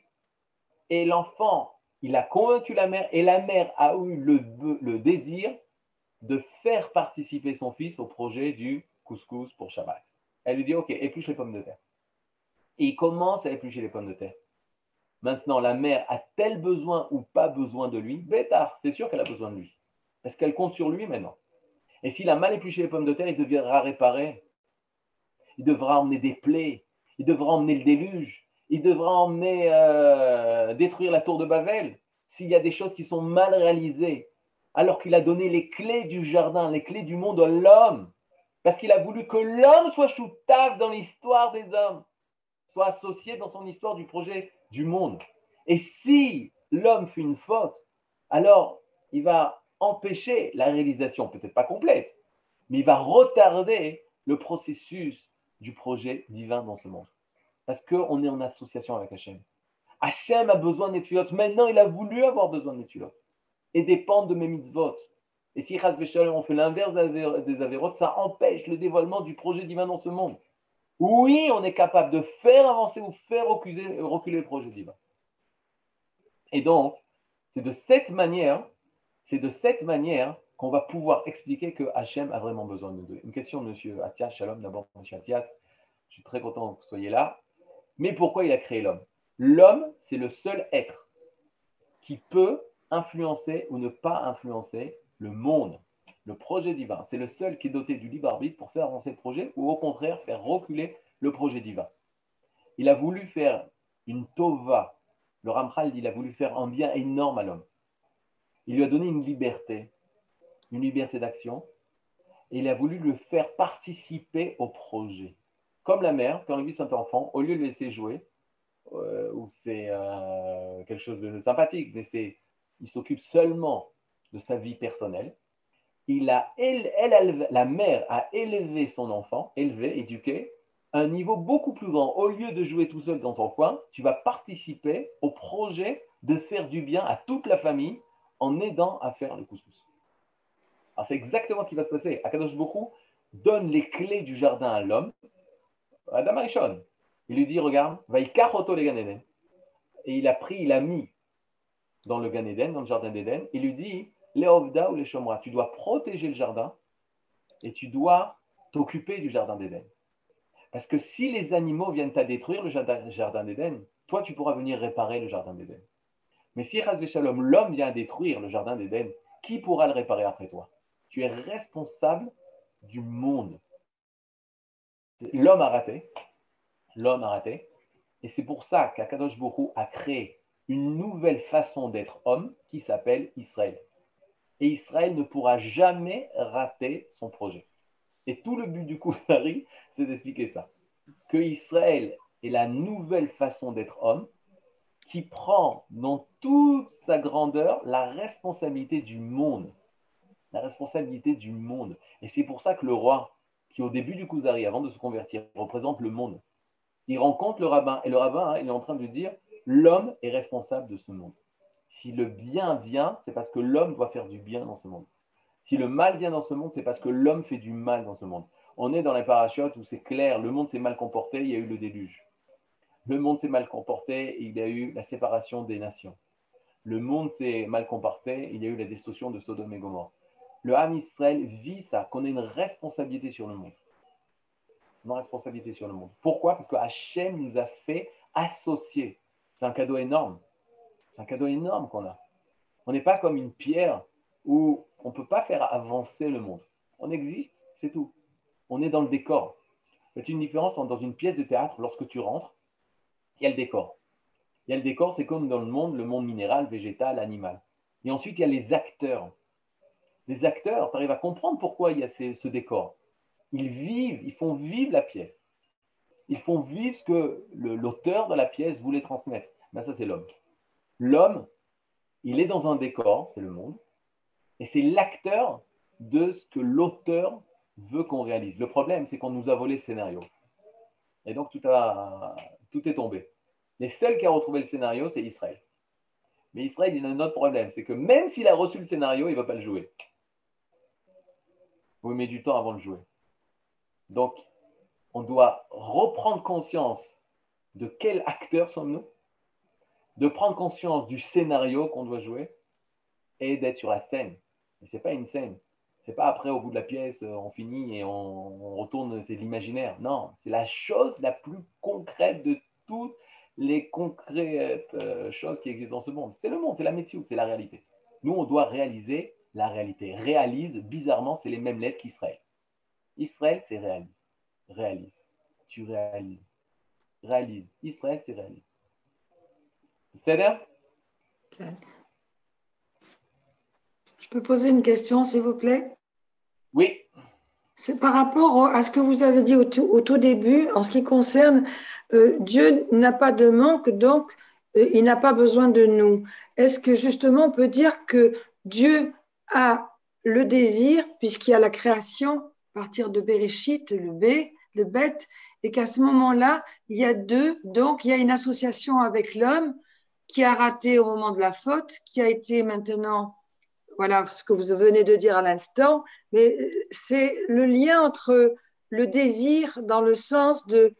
et l'enfant, il a convaincu la mère et la mère a eu le, désir de faire participer son fils au projet du couscous pour Shabbat. Elle lui dit Ok, épluche les pommes de terre il commence à éplucher les pommes de terre. Maintenant, la mère a-t-elle besoin ou pas besoin de lui? Bétard, c'est sûr qu'elle a besoin de lui. Est-ce qu'elle compte sur lui maintenant? Et s'il a mal épluché les pommes de terre, il devra réparer. Il devra emmener des plaies. Il devra emmener le déluge. Il devra emmener euh, détruire la tour de Babel. S'il y a des choses qui sont mal réalisées, alors qu'il a donné les clés du jardin, les clés du monde à l'homme, parce qu'il a voulu que l'homme soit choutave dans l'histoire des hommes soit associé dans son histoire du projet du monde. Et si l'homme fait une faute, alors il va empêcher la réalisation, peut-être pas complète, mais il va retarder le processus du projet divin dans ce monde. Parce qu'on est en association avec Hachem. Hachem a besoin de Maintenant, il a voulu avoir besoin de et dépend de mes mitzvot. Et si on fait l'inverse des avérotes, ça empêche le dévoilement du projet divin dans ce monde. Oui, on est capable de faire avancer ou faire reculer le projet divin. Et donc, c'est de cette manière, c'est de cette manière qu'on va pouvoir expliquer que Hachem a vraiment besoin de nous. Une question de M. Atias, shalom d'abord, M. Atias. Je suis très content que vous soyez là. Mais pourquoi il a créé l'homme? L'homme, c'est le seul être qui peut influencer ou ne pas influencer le monde le projet divin. C'est le seul qui est doté du libre arbitre pour faire avancer le projet ou au contraire faire reculer le projet divin. Il a voulu faire une tova. Le Ramchal dit il a voulu faire un bien énorme à l'homme. Il lui a donné une liberté, une liberté d'action, et il a voulu le faire participer au projet. Comme la mère, quand elle vit son enfant, au lieu de le laisser jouer, euh, ou c'est euh, quelque chose de sympathique, mais il s'occupe seulement de sa vie personnelle, elle, la mère a élevé son enfant, élevé, éduqué, à un niveau beaucoup plus grand. Au lieu de jouer tout seul dans ton coin, tu vas participer au projet de faire du bien à toute la famille en aidant à faire le couscous. Alors c'est exactement ce qui va se passer. Akadosh Bokhu donne les clés du jardin à l'homme, Adam Arishon. Il lui dit, regarde, va y les Gan Et il a pris, il a mis dans le Gan Eden, dans le jardin d'Éden. Il lui dit, les Ovda ou les Shomra. Tu dois protéger le jardin et tu dois t'occuper du jardin d'Éden. Parce que si les animaux viennent à détruire le jardin d'Éden, toi, tu pourras venir réparer le jardin d'Éden. Mais si, Shalom, l'homme vient détruire le jardin d'Éden, qui pourra le réparer après toi? Tu es responsable du monde. L'homme a raté. L'homme a raté. Et c'est pour ça qu'Akadosh Bokhu a créé une nouvelle façon d'être homme qui s'appelle Israël. Et Israël ne pourra jamais rater son projet. Et tout le but du Kuzari, *laughs* c'est d'expliquer ça. Que Israël est la nouvelle façon d'être homme qui prend dans toute sa grandeur la responsabilité du monde. La responsabilité du monde. Et c'est pour ça que le roi, qui au début du Kuzari, avant de se convertir, représente le monde, il rencontre le rabbin. Et le rabbin, hein, il est en train de dire l'homme est responsable de ce monde. Si le bien vient, c'est parce que l'homme doit faire du bien dans ce monde. Si le mal vient dans ce monde, c'est parce que l'homme fait du mal dans ce monde. On est dans les parachutes où c'est clair, le monde s'est mal comporté, il y a eu le déluge. Le monde s'est mal comporté, il y a eu la séparation des nations. Le monde s'est mal comporté, il y a eu la destruction de Sodome et Gomorrhe. Le Ham Israël vit ça, qu'on ait une responsabilité sur le monde. Une responsabilité sur le monde. Pourquoi? Parce que Hachem nous a fait associer. C'est un cadeau énorme. C'est un cadeau énorme qu'on a. On n'est pas comme une pierre où on ne peut pas faire avancer le monde. On existe, c'est tout. On est dans le décor. C'est une différence dans une pièce de théâtre, lorsque tu rentres, il y a le décor. Il y a le décor, c'est comme dans le monde, le monde minéral, végétal, animal. Et ensuite, il y a les acteurs. Les acteurs, tu arrives à comprendre pourquoi il y a ce décor. Ils vivent, ils font vivre la pièce. Ils font vivre ce que l'auteur de la pièce voulait transmettre. Ben, ça, c'est l'homme. L'homme, il est dans un décor, c'est le monde, et c'est l'acteur de ce que l'auteur veut qu'on réalise. Le problème, c'est qu'on nous a volé le scénario. Et donc, tout, est tombé. Les seuls qui ont retrouvé le scénario, c'est Israël. Mais Israël, il a un autre problème, c'est que même s'il a reçu le scénario, il ne va pas le jouer. Vous mettez du temps avant de jouer. Donc, on doit reprendre conscience de quel acteur sommes-nous, de prendre conscience du scénario qu'on doit jouer et d'être sur la scène. Mais ce n'est pas une scène. C'est pas après, au bout de la pièce, euh, on finit et on, retourne, c'est l'imaginaire. Non, c'est la chose la plus concrète de toutes les concrètes euh, choses qui existent dans ce monde. C'est le monde, c'est la métier, c'est la réalité. Nous, on doit réaliser la réalité. Réalise, bizarrement, c'est les mêmes lettres qu'Israël. Israël, c'est réalise. Réalise. Tu réalises. Réalise. Israël, c'est réalise. C'est là je peux poser une question, s'il vous plaît? Oui. C'est par rapport à ce que vous avez dit au tout, début, en ce qui concerne euh, Dieu n'a pas de manque, donc euh, il n'a pas besoin de nous. Est-ce que justement on peut dire que Dieu a le désir, puisqu'il y a la création à partir de Bereshit, le B, le bête, et qu'à ce moment-là, il y a deux, donc il y a une association avec l'homme qui a raté au moment de la faute, qui a été maintenant voilà ce que vous venez de dire à l'instant, mais c'est le lien entre le désir dans le sens de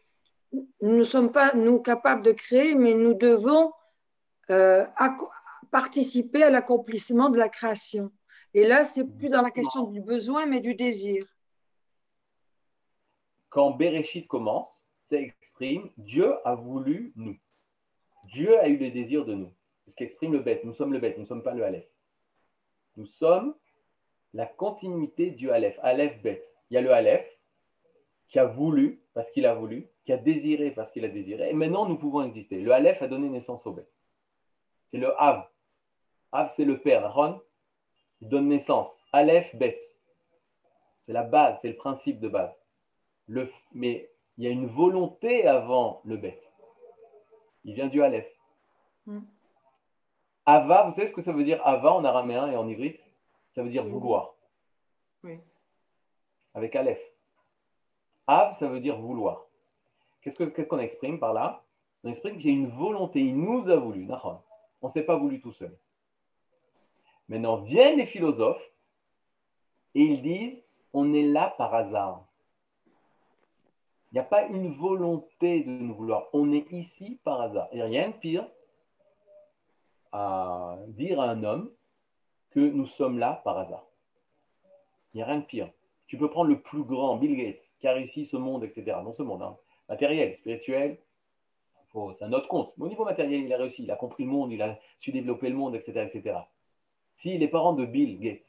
nous ne sommes pas nous capables de créer, mais nous devons euh, participer à l'accomplissement de la création. Et là, c'est plus dans la question du besoin, mais du désir. Quand Bereshit commence, ça exprime Dieu a voulu nous. Dieu a eu le désir de nous. Ce qui exprime le bête. Nous sommes le bête, nous ne sommes pas le Aleph. Nous sommes la continuité du Aleph, Aleph Bet. Il y a le Aleph qui a voulu parce qu'il a voulu, qui a désiré parce qu'il a désiré, et maintenant nous pouvons exister. Le Aleph a donné naissance au Bet. C'est le Av. Av, c'est le père. Ron, il donne naissance. Aleph, Bet. C'est la base, c'est le principe de base. Mais il y a une volonté avant le Bet. Il vient du Aleph. Hmm. Ava, vous savez ce que ça veut dire Ava en araméen et en ivrite Ça veut dire vouloir. Oui. Avec Aleph. Av, ça veut dire vouloir. Qu'est-ce qu'on exprime par là? On exprime qu'il y a une volonté, il nous a voulu. On ne s'est pas voulu tout seul. Maintenant, viennent les philosophes et ils disent on est là par hasard. Il n'y a pas une volonté de nous vouloir. On est ici par hasard. Et rien de pire à dire à un homme que nous sommes là par hasard. Il n'y a rien de pire. Tu peux prendre le plus grand, Bill Gates. qui a réussi ce monde, etc. Non ce monde, hein. matériel, spirituel, c'est un autre compte. Mais au niveau matériel, il a réussi, il a compris le monde, il a su développer le monde, etc. etc. Si les parents de Bill Gates,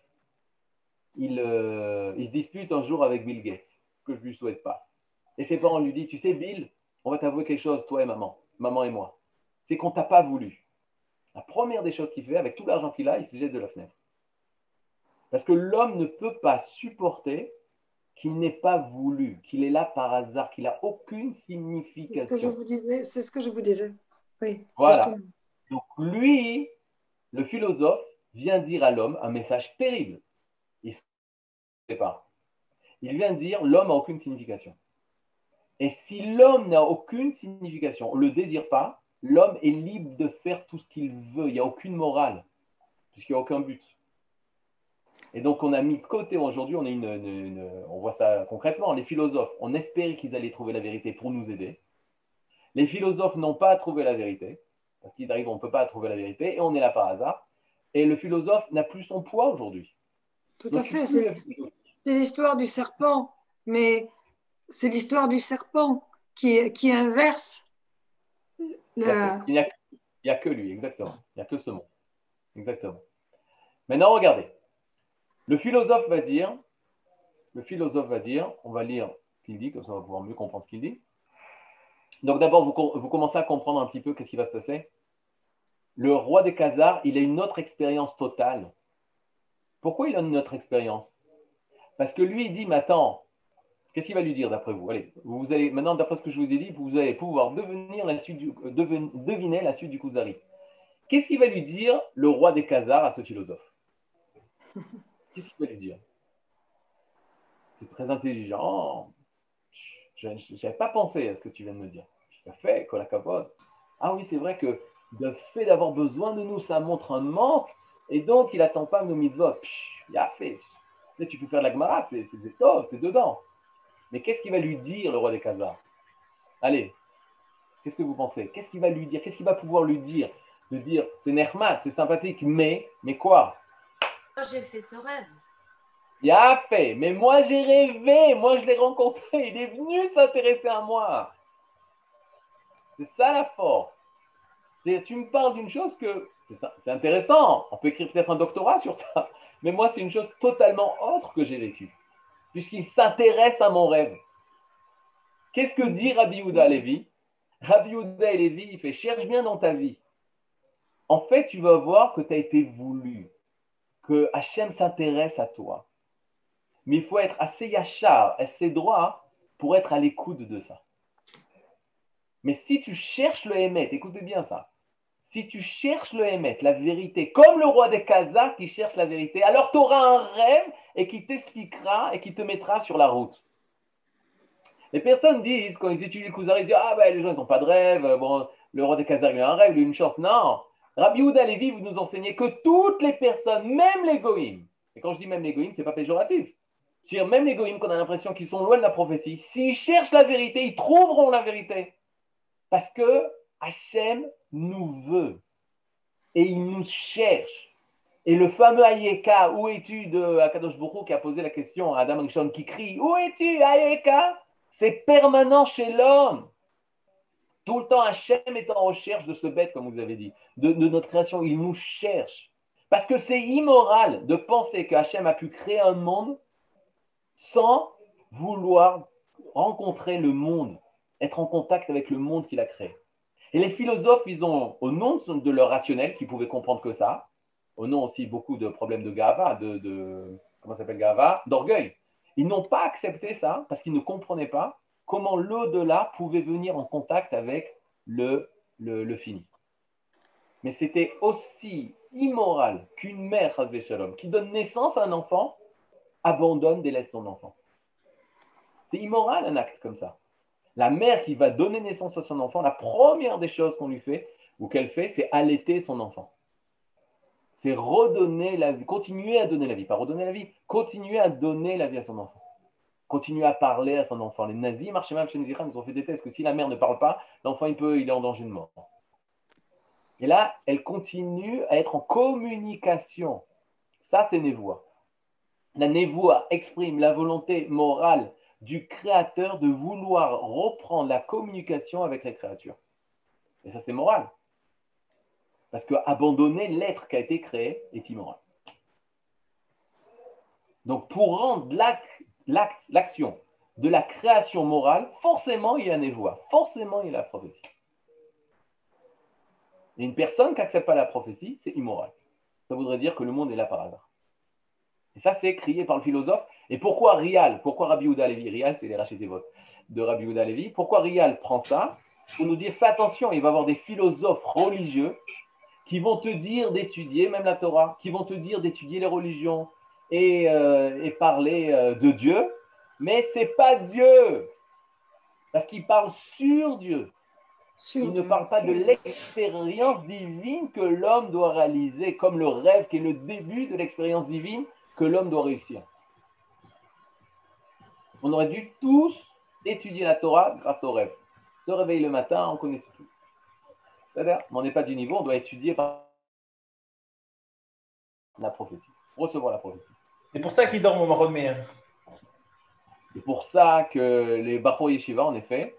ils, euh, se disputent un jour avec Bill Gates, que je ne lui souhaite pas, et ses parents lui disent, tu sais, Bill, on va t'avouer quelque chose, toi et maman, maman et moi, c'est qu'on t'a pas voulu. La première des choses qu'il fait, avec tout l'argent qu'il a, il se jette de la fenêtre. Parce que l'homme ne peut pas supporter qu'il n'est pas voulu, qu'il est là par hasard, qu'il n'a aucune signification. C'est ce que je vous disais. C'est ce que je vous disais. Oui. Voilà. Donc lui, le philosophe, vient dire à l'homme un message terrible. Il ne sait pas. Il vient dire l'homme n'a aucune signification. Et si l'homme n'a aucune signification, on ne le désire pas, l'homme est libre de faire tout ce qu'il veut. Il n'y a aucune morale, puisqu'il n'y a aucun but. Et donc, on a mis de côté aujourd'hui, on, une, on voit ça concrètement, les philosophes, on espérait qu'ils allaient trouver la vérité pour nous aider. Les philosophes n'ont pas trouvé la vérité, parce qu'ils arrivent, on ne peut pas trouver la vérité, et on est là par hasard. Et le philosophe n'a plus son poids aujourd'hui. Tout à fait. C'est l'histoire du serpent, mais c'est l'histoire du serpent qui, qui inverse. Il n'y a, a, que lui, exactement. Il n'y a que ce mot. Exactement. Maintenant, regardez. Le philosophe va dire, le philosophe va dire, on va lire ce qu'il dit, comme ça on va pouvoir mieux comprendre ce qu'il dit. Donc d'abord, vous, vous, commencez à comprendre un petit peu qu'est-ce qui va se passer. Le roi des Khazars, il a une autre expérience totale. Pourquoi il a une autre expérience? Parce que lui, il dit, mais attends, qu'est-ce qu'il va lui dire d'après vous? Allez, vous allez, maintenant, d'après ce que je vous ai dit, vous allez pouvoir devenir la suite du, deviner la suite du Kuzari. Qu'est-ce qu'il va lui dire, le roi des Khazars, à ce philosophe? Qu'est-ce qu'il va lui dire? C'est très intelligent. Je n'avais pas pensé à ce que tu viens de me dire. Je l'ai fait, capote. Ah oui, c'est vrai que le fait d'avoir besoin de nous, ça montre un manque. Et donc, il n'attend pas nos mitzvot. Il a fait. Tu peux faire la Gemara, c'est top, c'est dedans. Mais qu'est-ce qu'il va lui dire, le roi des Khazars? Allez, qu'est-ce que vous pensez? Qu'est-ce qu'il va lui dire? Qu'est-ce qu'il va pouvoir lui dire? De dire, c'est Nermat, c'est sympathique, mais, mais quoi? J'ai fait ce rêve. Il a fait, mais moi j'ai rêvé, moi je l'ai rencontré, il est venu s'intéresser à moi. C'est ça la force. Tu me parles d'une chose que c'est intéressant, on peut écrire peut-être un doctorat sur ça, mais moi c'est une chose totalement autre que j'ai vécue, puisqu'il s'intéresse à mon rêve. Qu'est-ce que dit Rabbi Houda Lévi Rabbi Houda Lévi, il fait cherche bien dans ta vie. En fait, tu vas voir que tu as été voulu que Hachem s'intéresse à toi. Mais il faut être assez yachar, assez droit pour être à l'écoute de ça. Mais si tu cherches le Hémet, écoutez bien ça. Si tu cherches le Hémet, la vérité, comme le roi des Khazars qui cherche la vérité, alors tu auras un rêve et qui t'expliquera et qui te mettra sur la route. Les personnes disent, quand ils étudient le Kuzari, ils disent Ah ben les gens n'ont pas de rêve, bon, le roi des Khazars il a un rêve, il a une chance. Non, Rabbi Houda Levi, vous nous enseignez que toutes les personnes, même les goïms, et quand je dis même les goïms, ce n'est pas péjoratif. Je veux dire, même les goïms qu'on a l'impression qu'ils sont loin de la prophétie, s'ils cherchent la vérité, ils trouveront la vérité. Parce que Hachem nous veut et il nous cherche. Et le fameux Ayeka, où es-tu de Akadosh Boko qui a posé la question à Adam Rishon qui crie Où es-tu, Ayeka? C'est permanent chez l'homme. Tout le temps, Hachem est en recherche de ce bête, comme vous avez dit, de, notre création. Il nous cherche. Parce que c'est immoral de penser que Hachem a pu créer un monde sans vouloir rencontrer le monde, être en contact avec le monde qu'il a créé. Et les philosophes, ils ont, au nom de leur rationnel, qui pouvaient comprendre que ça, au nom aussi beaucoup de problèmes de gava, de, comment s'appelle gava, d'orgueil, ils n'ont pas accepté ça parce qu'ils ne comprenaient pas comment l'au-delà pouvait venir en contact avec le, le, fini. Mais c'était aussi immoral qu'une mère, Shalom, qui donne naissance à un enfant, abandonne, délaisse son enfant. C'est immoral un acte comme ça. La mère qui va donner naissance à son enfant, la première des choses qu'on lui fait, ou qu'elle fait, c'est allaiter son enfant. C'est redonner la vie, continuer à donner la vie, pas redonner la vie, continuer à donner la vie à son enfant continuer à parler à son enfant. Les nazis, chez nous ils ont fait des tests que si la mère ne parle pas, l'enfant il peut, il est en danger de mort. Et là, elle continue à être en communication. Ça, c'est Névoa. La Névoa exprime la volonté morale du créateur de vouloir reprendre la communication avec les créatures. Et ça, c'est moral. Parce que abandonner l'être qui a été créé est immoral. Donc, pour rendre l'action de la création morale, forcément, il y a une voix, forcément, il y a la prophétie. Et une personne qui n'accepte pas la prophétie, c'est immoral. Ça voudrait dire que le monde est là par hasard. Et ça, c'est crié par le philosophe. Et pourquoi Rial Pourquoi Rabbi Ouda Levi Rial, c'est les rachetés votes de Rabbi Ouda Levi. Pourquoi Rial prend ça? Pour nous dire fais attention, il va y avoir des philosophes religieux qui vont te dire d'étudier, même la Torah, qui vont te dire d'étudier les religions et, euh, parler euh, de Dieu, mais ce n'est pas Dieu, parce qu'il parle sur Dieu. il ne parle pas de l'expérience divine que l'homme doit réaliser, comme le rêve qui est le début de l'expérience divine que l'homme doit réussir. On aurait dû tous étudier la Torah grâce au rêve. Se réveiller le matin, on connaît tout. C'est-à-dire, on n'est pas du niveau, on doit étudier par la prophétie, recevoir la prophétie. C'est pour ça qu'ils dorment au Maroc C'est pour ça que les Bacho Yeshiva, en effet,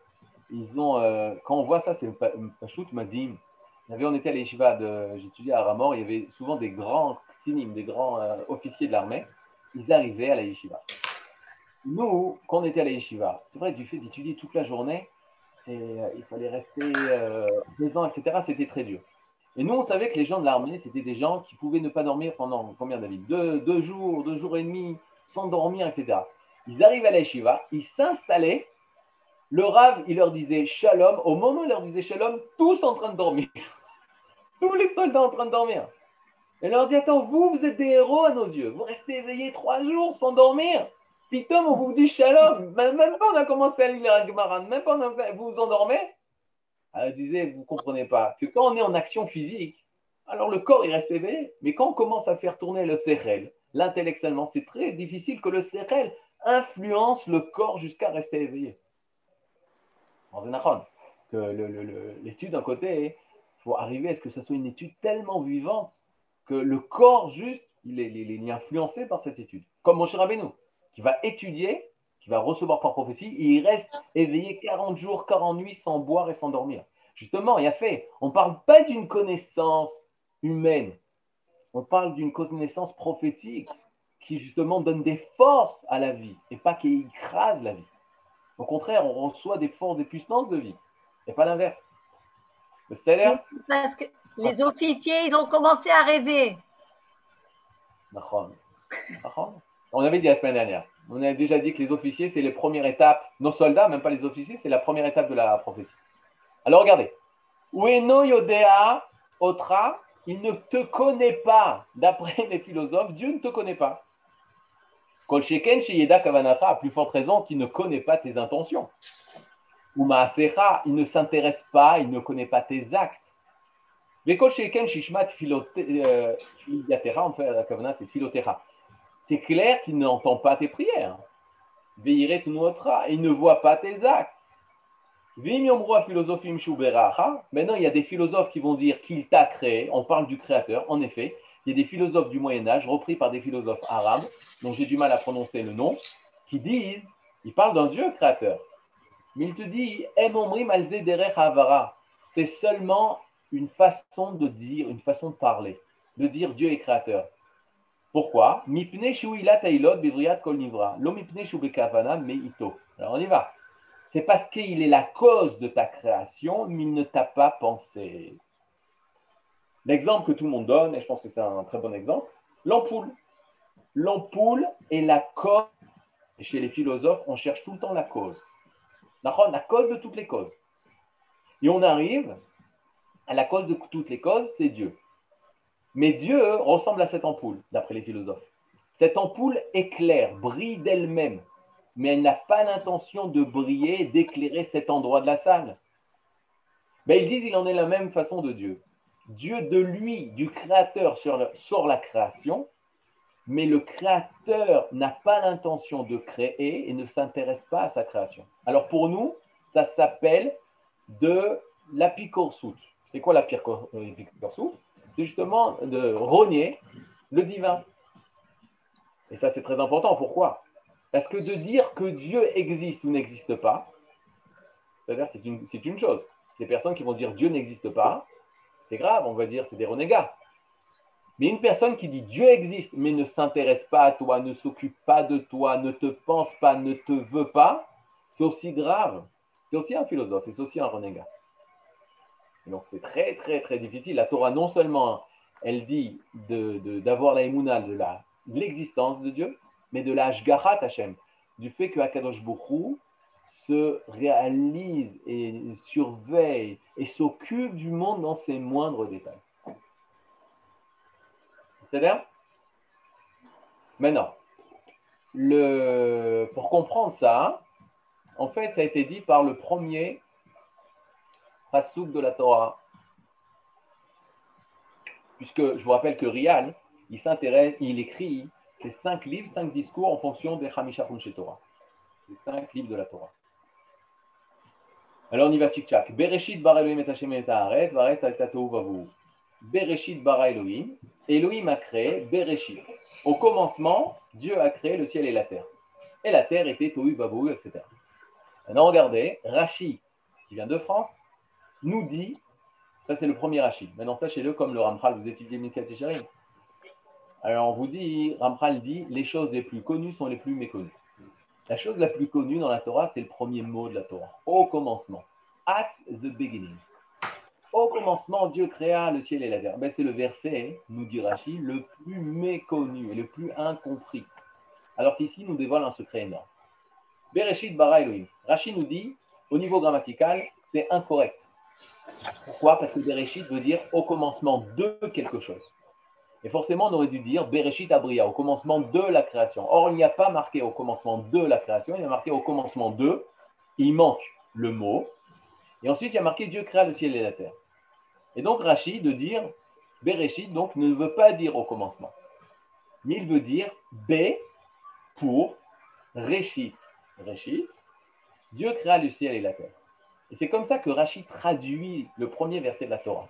ils ont, euh, quand on voit ça, c'est Pachout Madim. On était à l'Yeshiva, j'étudiais à Ramor, il y avait souvent des grands des grands euh, officiers de l'armée, ils arrivaient à la Yeshiva. Nous, quand on était à la Yeshiva, c'est vrai, du fait d'étudier toute la journée, euh, il fallait rester euh, ans, etc., c'était très dur. Et nous, on savait que les gens de l'armée, c'était des gens qui pouvaient ne pas dormir pendant combien d'années deux, deux jours, deux jours et demi, sans dormir, etc. Ils arrivent à la yeshiva, ils s'installaient, le Rav, il leur disait shalom, au moment où il leur disait shalom, tous en train de dormir. *laughs* tous les soldats en train de dormir. Et leur dit Attends, vous, vous êtes des héros à nos yeux. Vous restez éveillés trois jours sans dormir. Pitom, on vous dit shalom. Même pas on a commencé à lire la même pas on vous vous endormez. Elle disait Vous ne comprenez pas que quand on est en action physique, alors le corps, il reste éveillé. Mais quand on commence à faire tourner le CRL, l'intellectuellement, c'est très difficile que le CRL influence le corps jusqu'à rester éveillé. En que l'étude d'un côté, il faut arriver à ce que ce soit une étude tellement vivante que le corps juste, il est, influencé par cette étude. Comme mon cher Rabbeinu, qui va étudier, qui va recevoir par prophétie, il reste éveillé 40 jours, 40 nuits sans boire et sans dormir. Justement, il a fait. On ne parle pas d'une connaissance humaine, on parle d'une connaissance prophétique qui justement donne des forces à la vie et pas qui écrase la vie. Au contraire, on reçoit des forces, des puissances de vie et pas l'inverse. Le salaire. Les officiers, ils ont commencé à rêver. On avait dit la semaine dernière. On avait déjà dit que les officiers, c'est les premières étapes. Nos soldats, même pas les officiers, c'est la première étape de la prophétie. Alors regardez. Ueno Yodea Otra, il ne te connaît pas. D'après les philosophes, Dieu ne te connaît pas. Kol Sheken Yeda Kavanata, à plus forte raison qu'il ne connaît pas tes intentions. Ou il ne s'intéresse pas, il ne connaît pas tes actes. C'est clair qu'il n'entend pas tes prières. Il ne voit pas tes actes. Maintenant, il y a des philosophes qui vont dire qu'il t'a créé. On parle du créateur, en effet. Il y a des philosophes du Moyen-Âge, repris par des philosophes arabes, dont j'ai du mal à prononcer le nom, qui disent, ils parlent d'un Dieu créateur. Mais il te dit, c'est seulement une façon de dire, une façon de parler, de dire Dieu est créateur. Pourquoi? Alors on y va. C'est parce qu'il est la cause de ta création, mais il ne t'a pas pensé. L'exemple que tout le monde donne, et je pense que c'est un très bon exemple, l'ampoule. L'ampoule est la cause, et chez les philosophes, on cherche tout le temps la cause. La cause de toutes les causes. Et on arrive la cause de toutes les causes, c'est Dieu. Mais Dieu ressemble à cette ampoule, d'après les philosophes. Cette ampoule éclaire, brille d'elle-même, mais elle n'a pas l'intention de briller, d'éclairer cet endroit de la salle. Mais ils disent il en est la même façon de Dieu. Dieu de lui, du Créateur, sort la création, mais le Créateur n'a pas l'intention de créer et ne s'intéresse pas à sa création. Alors pour nous, ça s'appelle de l'apicorsut. C'est quoi la pire euh, C'est justement de rogner le divin. Et ça, c'est très important. Pourquoi? Parce que de dire que Dieu existe ou n'existe pas, c'est une, chose. Des personnes qui vont dire Dieu n'existe pas, c'est grave, on va dire c'est des renégats. Mais une personne qui dit Dieu existe mais ne s'intéresse pas à toi, ne s'occupe pas de toi, ne te pense pas, ne te veut pas, c'est aussi grave. C'est aussi un philosophe, c'est aussi un renégat. Donc c'est très très très difficile. La Torah non seulement elle dit d'avoir de, la émouna de l'existence de Dieu, mais de la Hashgarat Hashem, du fait que Akadosh Bokhu se réalise et surveille et s'occupe du monde dans ses moindres détails. C'est-à-dire Maintenant, pour comprendre ça, en fait, ça a été dit par le premier pasouk de la Torah. Puisque je vous rappelle que Rial, il s'intéresse, il écrit ces cinq livres, cinq discours en fonction des Hamisha chez Torah. Les cinq livres de la Torah. Alors on y va tchik-tchak. Bereshit bara Elohim et Hashem et Haaretz, varetz vavu. Bereshit bara Elohim. Elohim a créé Bereshit. Au commencement, Dieu a créé le ciel et la terre. Et la terre était tohu vavu, etc. Maintenant regardez, Rashi, qui vient de France, nous dit, ça c'est le premier Rashi. Maintenant sachez-le comme le Ramchal, vous étudiez Missiat Tisharim. Alors on vous dit, Ramchal dit, les choses les plus connues sont les plus méconnues. La chose la plus connue dans la Torah, c'est le premier mot de la Torah. Au commencement. At the beginning. Au commencement, Dieu créa le ciel et la terre. Ben, c'est le verset, nous dit Rashi, le plus méconnu et le plus incompris. Alors qu'ici, nous dévoile un secret énorme. Bereshit bara Elohim. Rashi nous dit, au niveau grammatical, c'est incorrect. Pourquoi? Parce que Bereshit veut dire au commencement de quelque chose. Et forcément, on aurait dû dire Bereshit Abria, au commencement de la création. Or, il n'y a pas marqué au commencement de la création, il y a marqué au commencement de. Il manque le mot. Et ensuite, il y a marqué Dieu créa le ciel et la terre. Et donc, Rachid de dire Bereshit, donc, ne veut pas dire au commencement. Mais il veut dire B pour Réchit. Réchit, Dieu créa le ciel et la terre. Et c'est comme ça que Rachid traduit le premier verset de la Torah.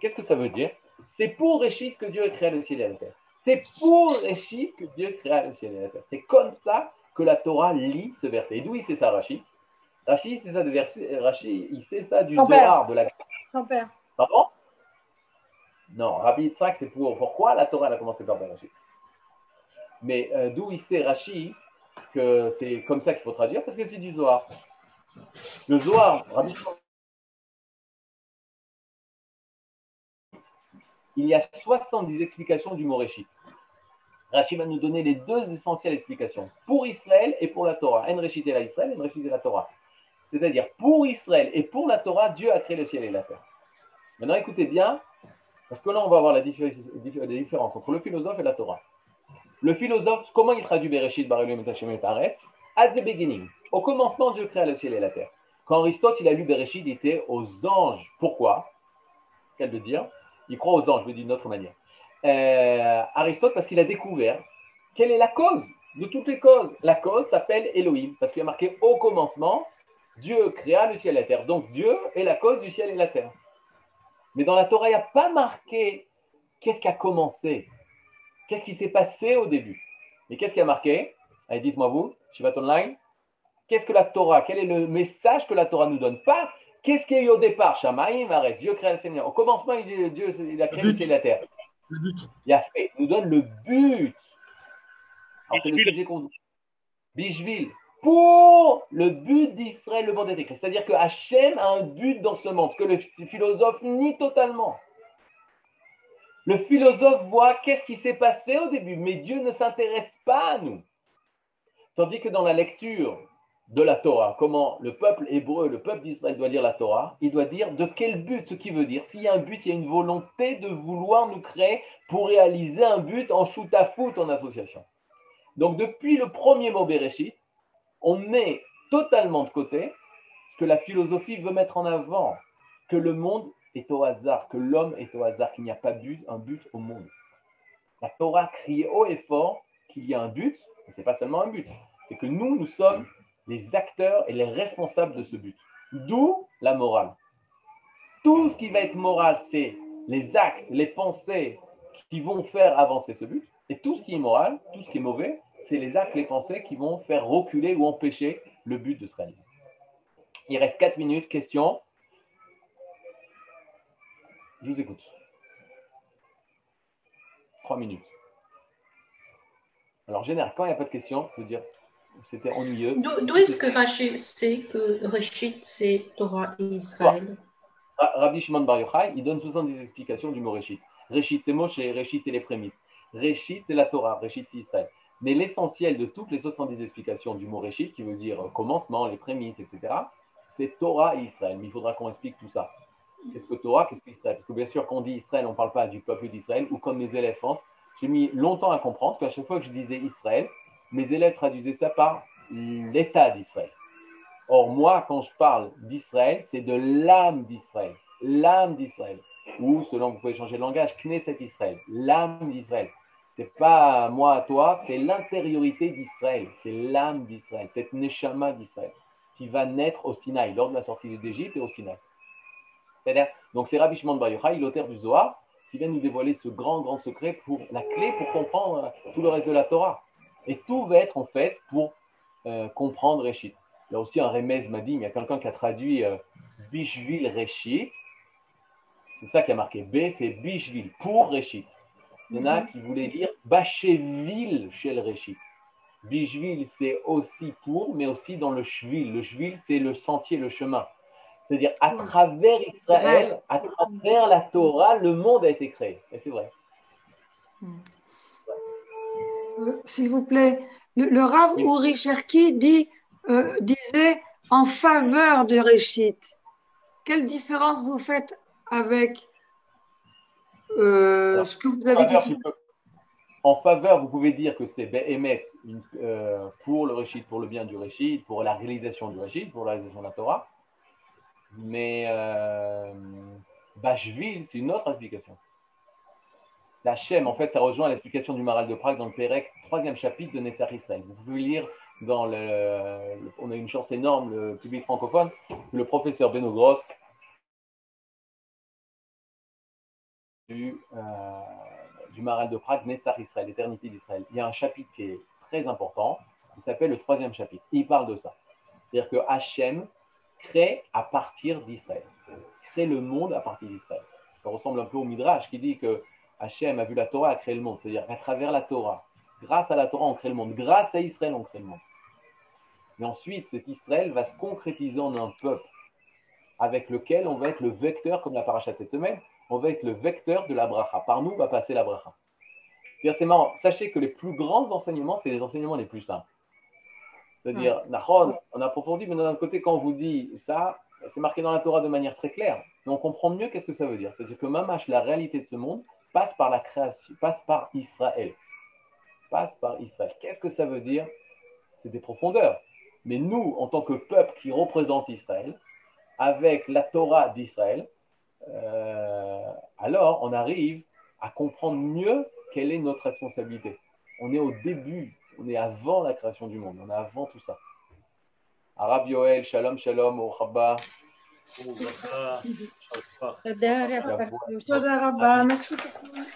Qu'est-ce que ça veut dire? C'est pour Réchit que Dieu a créé le ciel et la terre. C'est pour Réchit que Dieu créa le ciel et la terre. C'est comme ça que la Torah lit ce verset. Et d'où il sait ça, Rachid? Rachid, c'est ça de verset. Rachid, il sait ça du Zohar, de la. Son père. Pardon? Non, Rabbi Yitzhak, c'est pour. Pourquoi la Torah a commencé par Rachid? Mais euh, d'où il sait Rachid que c'est comme ça qu'il faut traduire? Parce que c'est du Zohar. Le Zohar, il y a 70 explications du mot Réchit. Rachid va nous donner les deux essentielles explications, pour Israël et pour la Torah. En Réchit et la Israël, en Réchit et la Torah. C'est-à-dire, pour Israël et pour la Torah, Dieu a créé le ciel et la terre. Maintenant, écoutez bien, parce que là, on va voir la différence entre le philosophe et la Torah. Le philosophe, comment il traduit Bereshit, Baruch et Taret At the beginning. Au commencement, Dieu créa le ciel et la terre. Quand Aristote, il a lu Bereshit, il était aux anges. Pourquoi? Quel de dire il croit aux anges, je le dis d'une autre manière. Euh, Aristote, parce qu'il a découvert quelle est la cause de toutes les causes. La cause s'appelle Elohim, parce qu'il a marqué au commencement, Dieu créa le ciel et la terre. Donc Dieu est la cause du ciel et la terre. Mais dans la Torah, il n'y a pas marqué qu'est-ce qui a commencé, qu'est-ce qui s'est passé au début. Mais qu'est-ce qui a marqué? Allez, dites-moi vous, Shivat Online. Qu'est-ce que la Torah? Quel est le message que la Torah nous donne? Pas Qu'est-ce qu'il y a eu au départ? Shamaïm, arrête, Dieu crée le Seigneur. Au commencement, il, Dieu il a créé le ciel et la terre. Le but. Il a fait, il nous donne le but. Alors, c'est le sujet qu'on. Pour le but d'Israël, le monde est écrit. C'est-à-dire que Hachem a un but dans ce monde, ce que le philosophe nie totalement. Le philosophe voit qu'est-ce qui s'est passé au début, mais Dieu ne s'intéresse pas à nous. Tandis que dans la lecture de la Torah, comment le peuple hébreu, le peuple d'Israël doit lire la Torah, il doit dire de quel but, ce qui veut dire, s'il y a un but, il y a une volonté de vouloir nous créer pour réaliser un but en shoot à foot en association. Donc depuis le premier mot Bereshit, on met totalement de côté ce que la philosophie veut mettre en avant, que le monde est au hasard, que l'homme est au hasard, qu'il n'y a pas but, un but au monde. La Torah crie haut et fort qu'il y a un but, ce n'est pas seulement un but, c'est que nous, nous sommes les acteurs et les responsables de ce but. D'où la morale. Tout ce qui va être moral, c'est les actes, les pensées qui vont faire avancer ce but. Et tout ce qui est moral, tout ce qui est mauvais, c'est les actes, les pensées qui vont faire reculer ou empêcher le but de se réaliser. Il reste 4 minutes. Question Je vous écoute. 3 minutes. Alors, général, quand il n'y a pas de questions, ça veut dire c'était ennuyeux. D'où est-ce que Rachid sait que Rachid, c'est Torah et Israël? Ra- Rabbi Shimon Bar Yochai, il donne 70 explications du mot Réchit. Réchit, c'est Moshe, Réchit, c'est les prémices. Réchit, c'est la Torah, Réchit, c'est Israël. Mais l'essentiel de toutes les 70 explications du mot Réchit, qui veut dire commencement, les prémices, etc., c'est Torah et Israël. Mais il faudra qu'on explique tout ça. Qu'est-ce que Torah, qu'est-ce que Israël? Parce que bien sûr, quand on dit Israël, on ne parle pas du peuple d'Israël, ou comme mes élèves pensent. J'ai mis longtemps à comprendre qu'à chaque fois que je disais Israël, mes élèves traduisaient ça par l'État d'Israël. Or, moi, quand je parle d'Israël, c'est de l'âme d'Israël. L'âme d'Israël. Ou, selon vous pouvez changer de langage, Knesset Israël. L'âme d'Israël. C'est pas moi à toi, c'est l'intériorité d'Israël. C'est l'âme d'Israël. Cette Neshama d'Israël qui va naître au Sinaï, lors de la sortie d'Égypte et au Sinaï. C'est-à-dire, donc c'est Rabbi Shimon Bar Yochai, l'auteur du Zohar, qui vient nous dévoiler ce grand, grand secret pour la clé pour comprendre euh, tout le reste de la Torah. Et tout va être en fait pour euh, comprendre Réchit. A aussi un Remez Madim, il y a quelqu'un qui a traduit euh, Bishvil Réchit. C'est ça qui a marqué. B, c'est Bishvil, pour Réchit. Il y en a qui voulaient dire Bachevil chez le Réchit. Bishvil, c'est aussi pour, mais aussi dans le Shvil. Le Shvil, c'est le sentier, le chemin. C'est-à-dire, à travers Israël, à travers la Torah, le monde a été créé. Et c'est vrai. Euh, S'il vous plaît, le, le Rav Oui. Uri Cherki dit, euh, disait en faveur de Réchit. Quelle différence vous faites avec euh, Alors, ce que vous avez faveur, dit? en faveur, vous pouvez dire que c'est euh, pour le Réchit, pour le bien du Réchit, pour la réalisation du Réchit, pour la réalisation de la Torah. Mais euh, Bashvil, c'est une autre explication. La Shem, en fait, ça rejoint l'explication du Maral de Prague dans le Pérec, troisième chapitre de Netzach Israël. Vous pouvez lire dans le, On a une chance énorme, le public francophone, le professeur Beno Gross du, euh, Maral de Prague, Netzach Israël, l'éternité d'Israël. Il y a un chapitre qui est très important, qui s'appelle le troisième chapitre. Il parle de ça. C'est-à-dire que Hachem crée à partir d'Israël, crée le monde à partir d'Israël. Ça ressemble un peu au Midrash qui dit que Hachem a vu la Torah, a créé le monde. C'est-à-dire qu'à travers la Torah, grâce à la Torah, on crée le monde. Grâce à Israël, on crée le monde. Mais ensuite, cet Israël va se concrétiser en un peuple avec lequel on va être le vecteur, comme la paracha cette semaine, on va être le vecteur de la bracha. Par nous va passer la bracha. C'est marrant. Sachez que les plus grands enseignements, c'est les enseignements les plus simples. C'est-à-dire, on approfondit, mais d'un autre côté, quand on vous dit ça, c'est marqué dans la Torah de manière très claire. Mais on comprend mieux qu'est-ce que ça veut dire. C'est-à-dire que Mamash, la réalité de ce monde, passe par la création, passe par Israël. Passe par Israël. Qu'est-ce que ça veut dire? C'est des profondeurs. Mais nous, en tant que peuple qui représente Israël, avec la Torah d'Israël, euh, alors on arrive à comprendre mieux quelle est notre responsabilité. On est au début, on est avant la création du monde, on est avant tout ça. Arab Yoel, shalom, shalom, au rabba. Oh, merci beaucoup.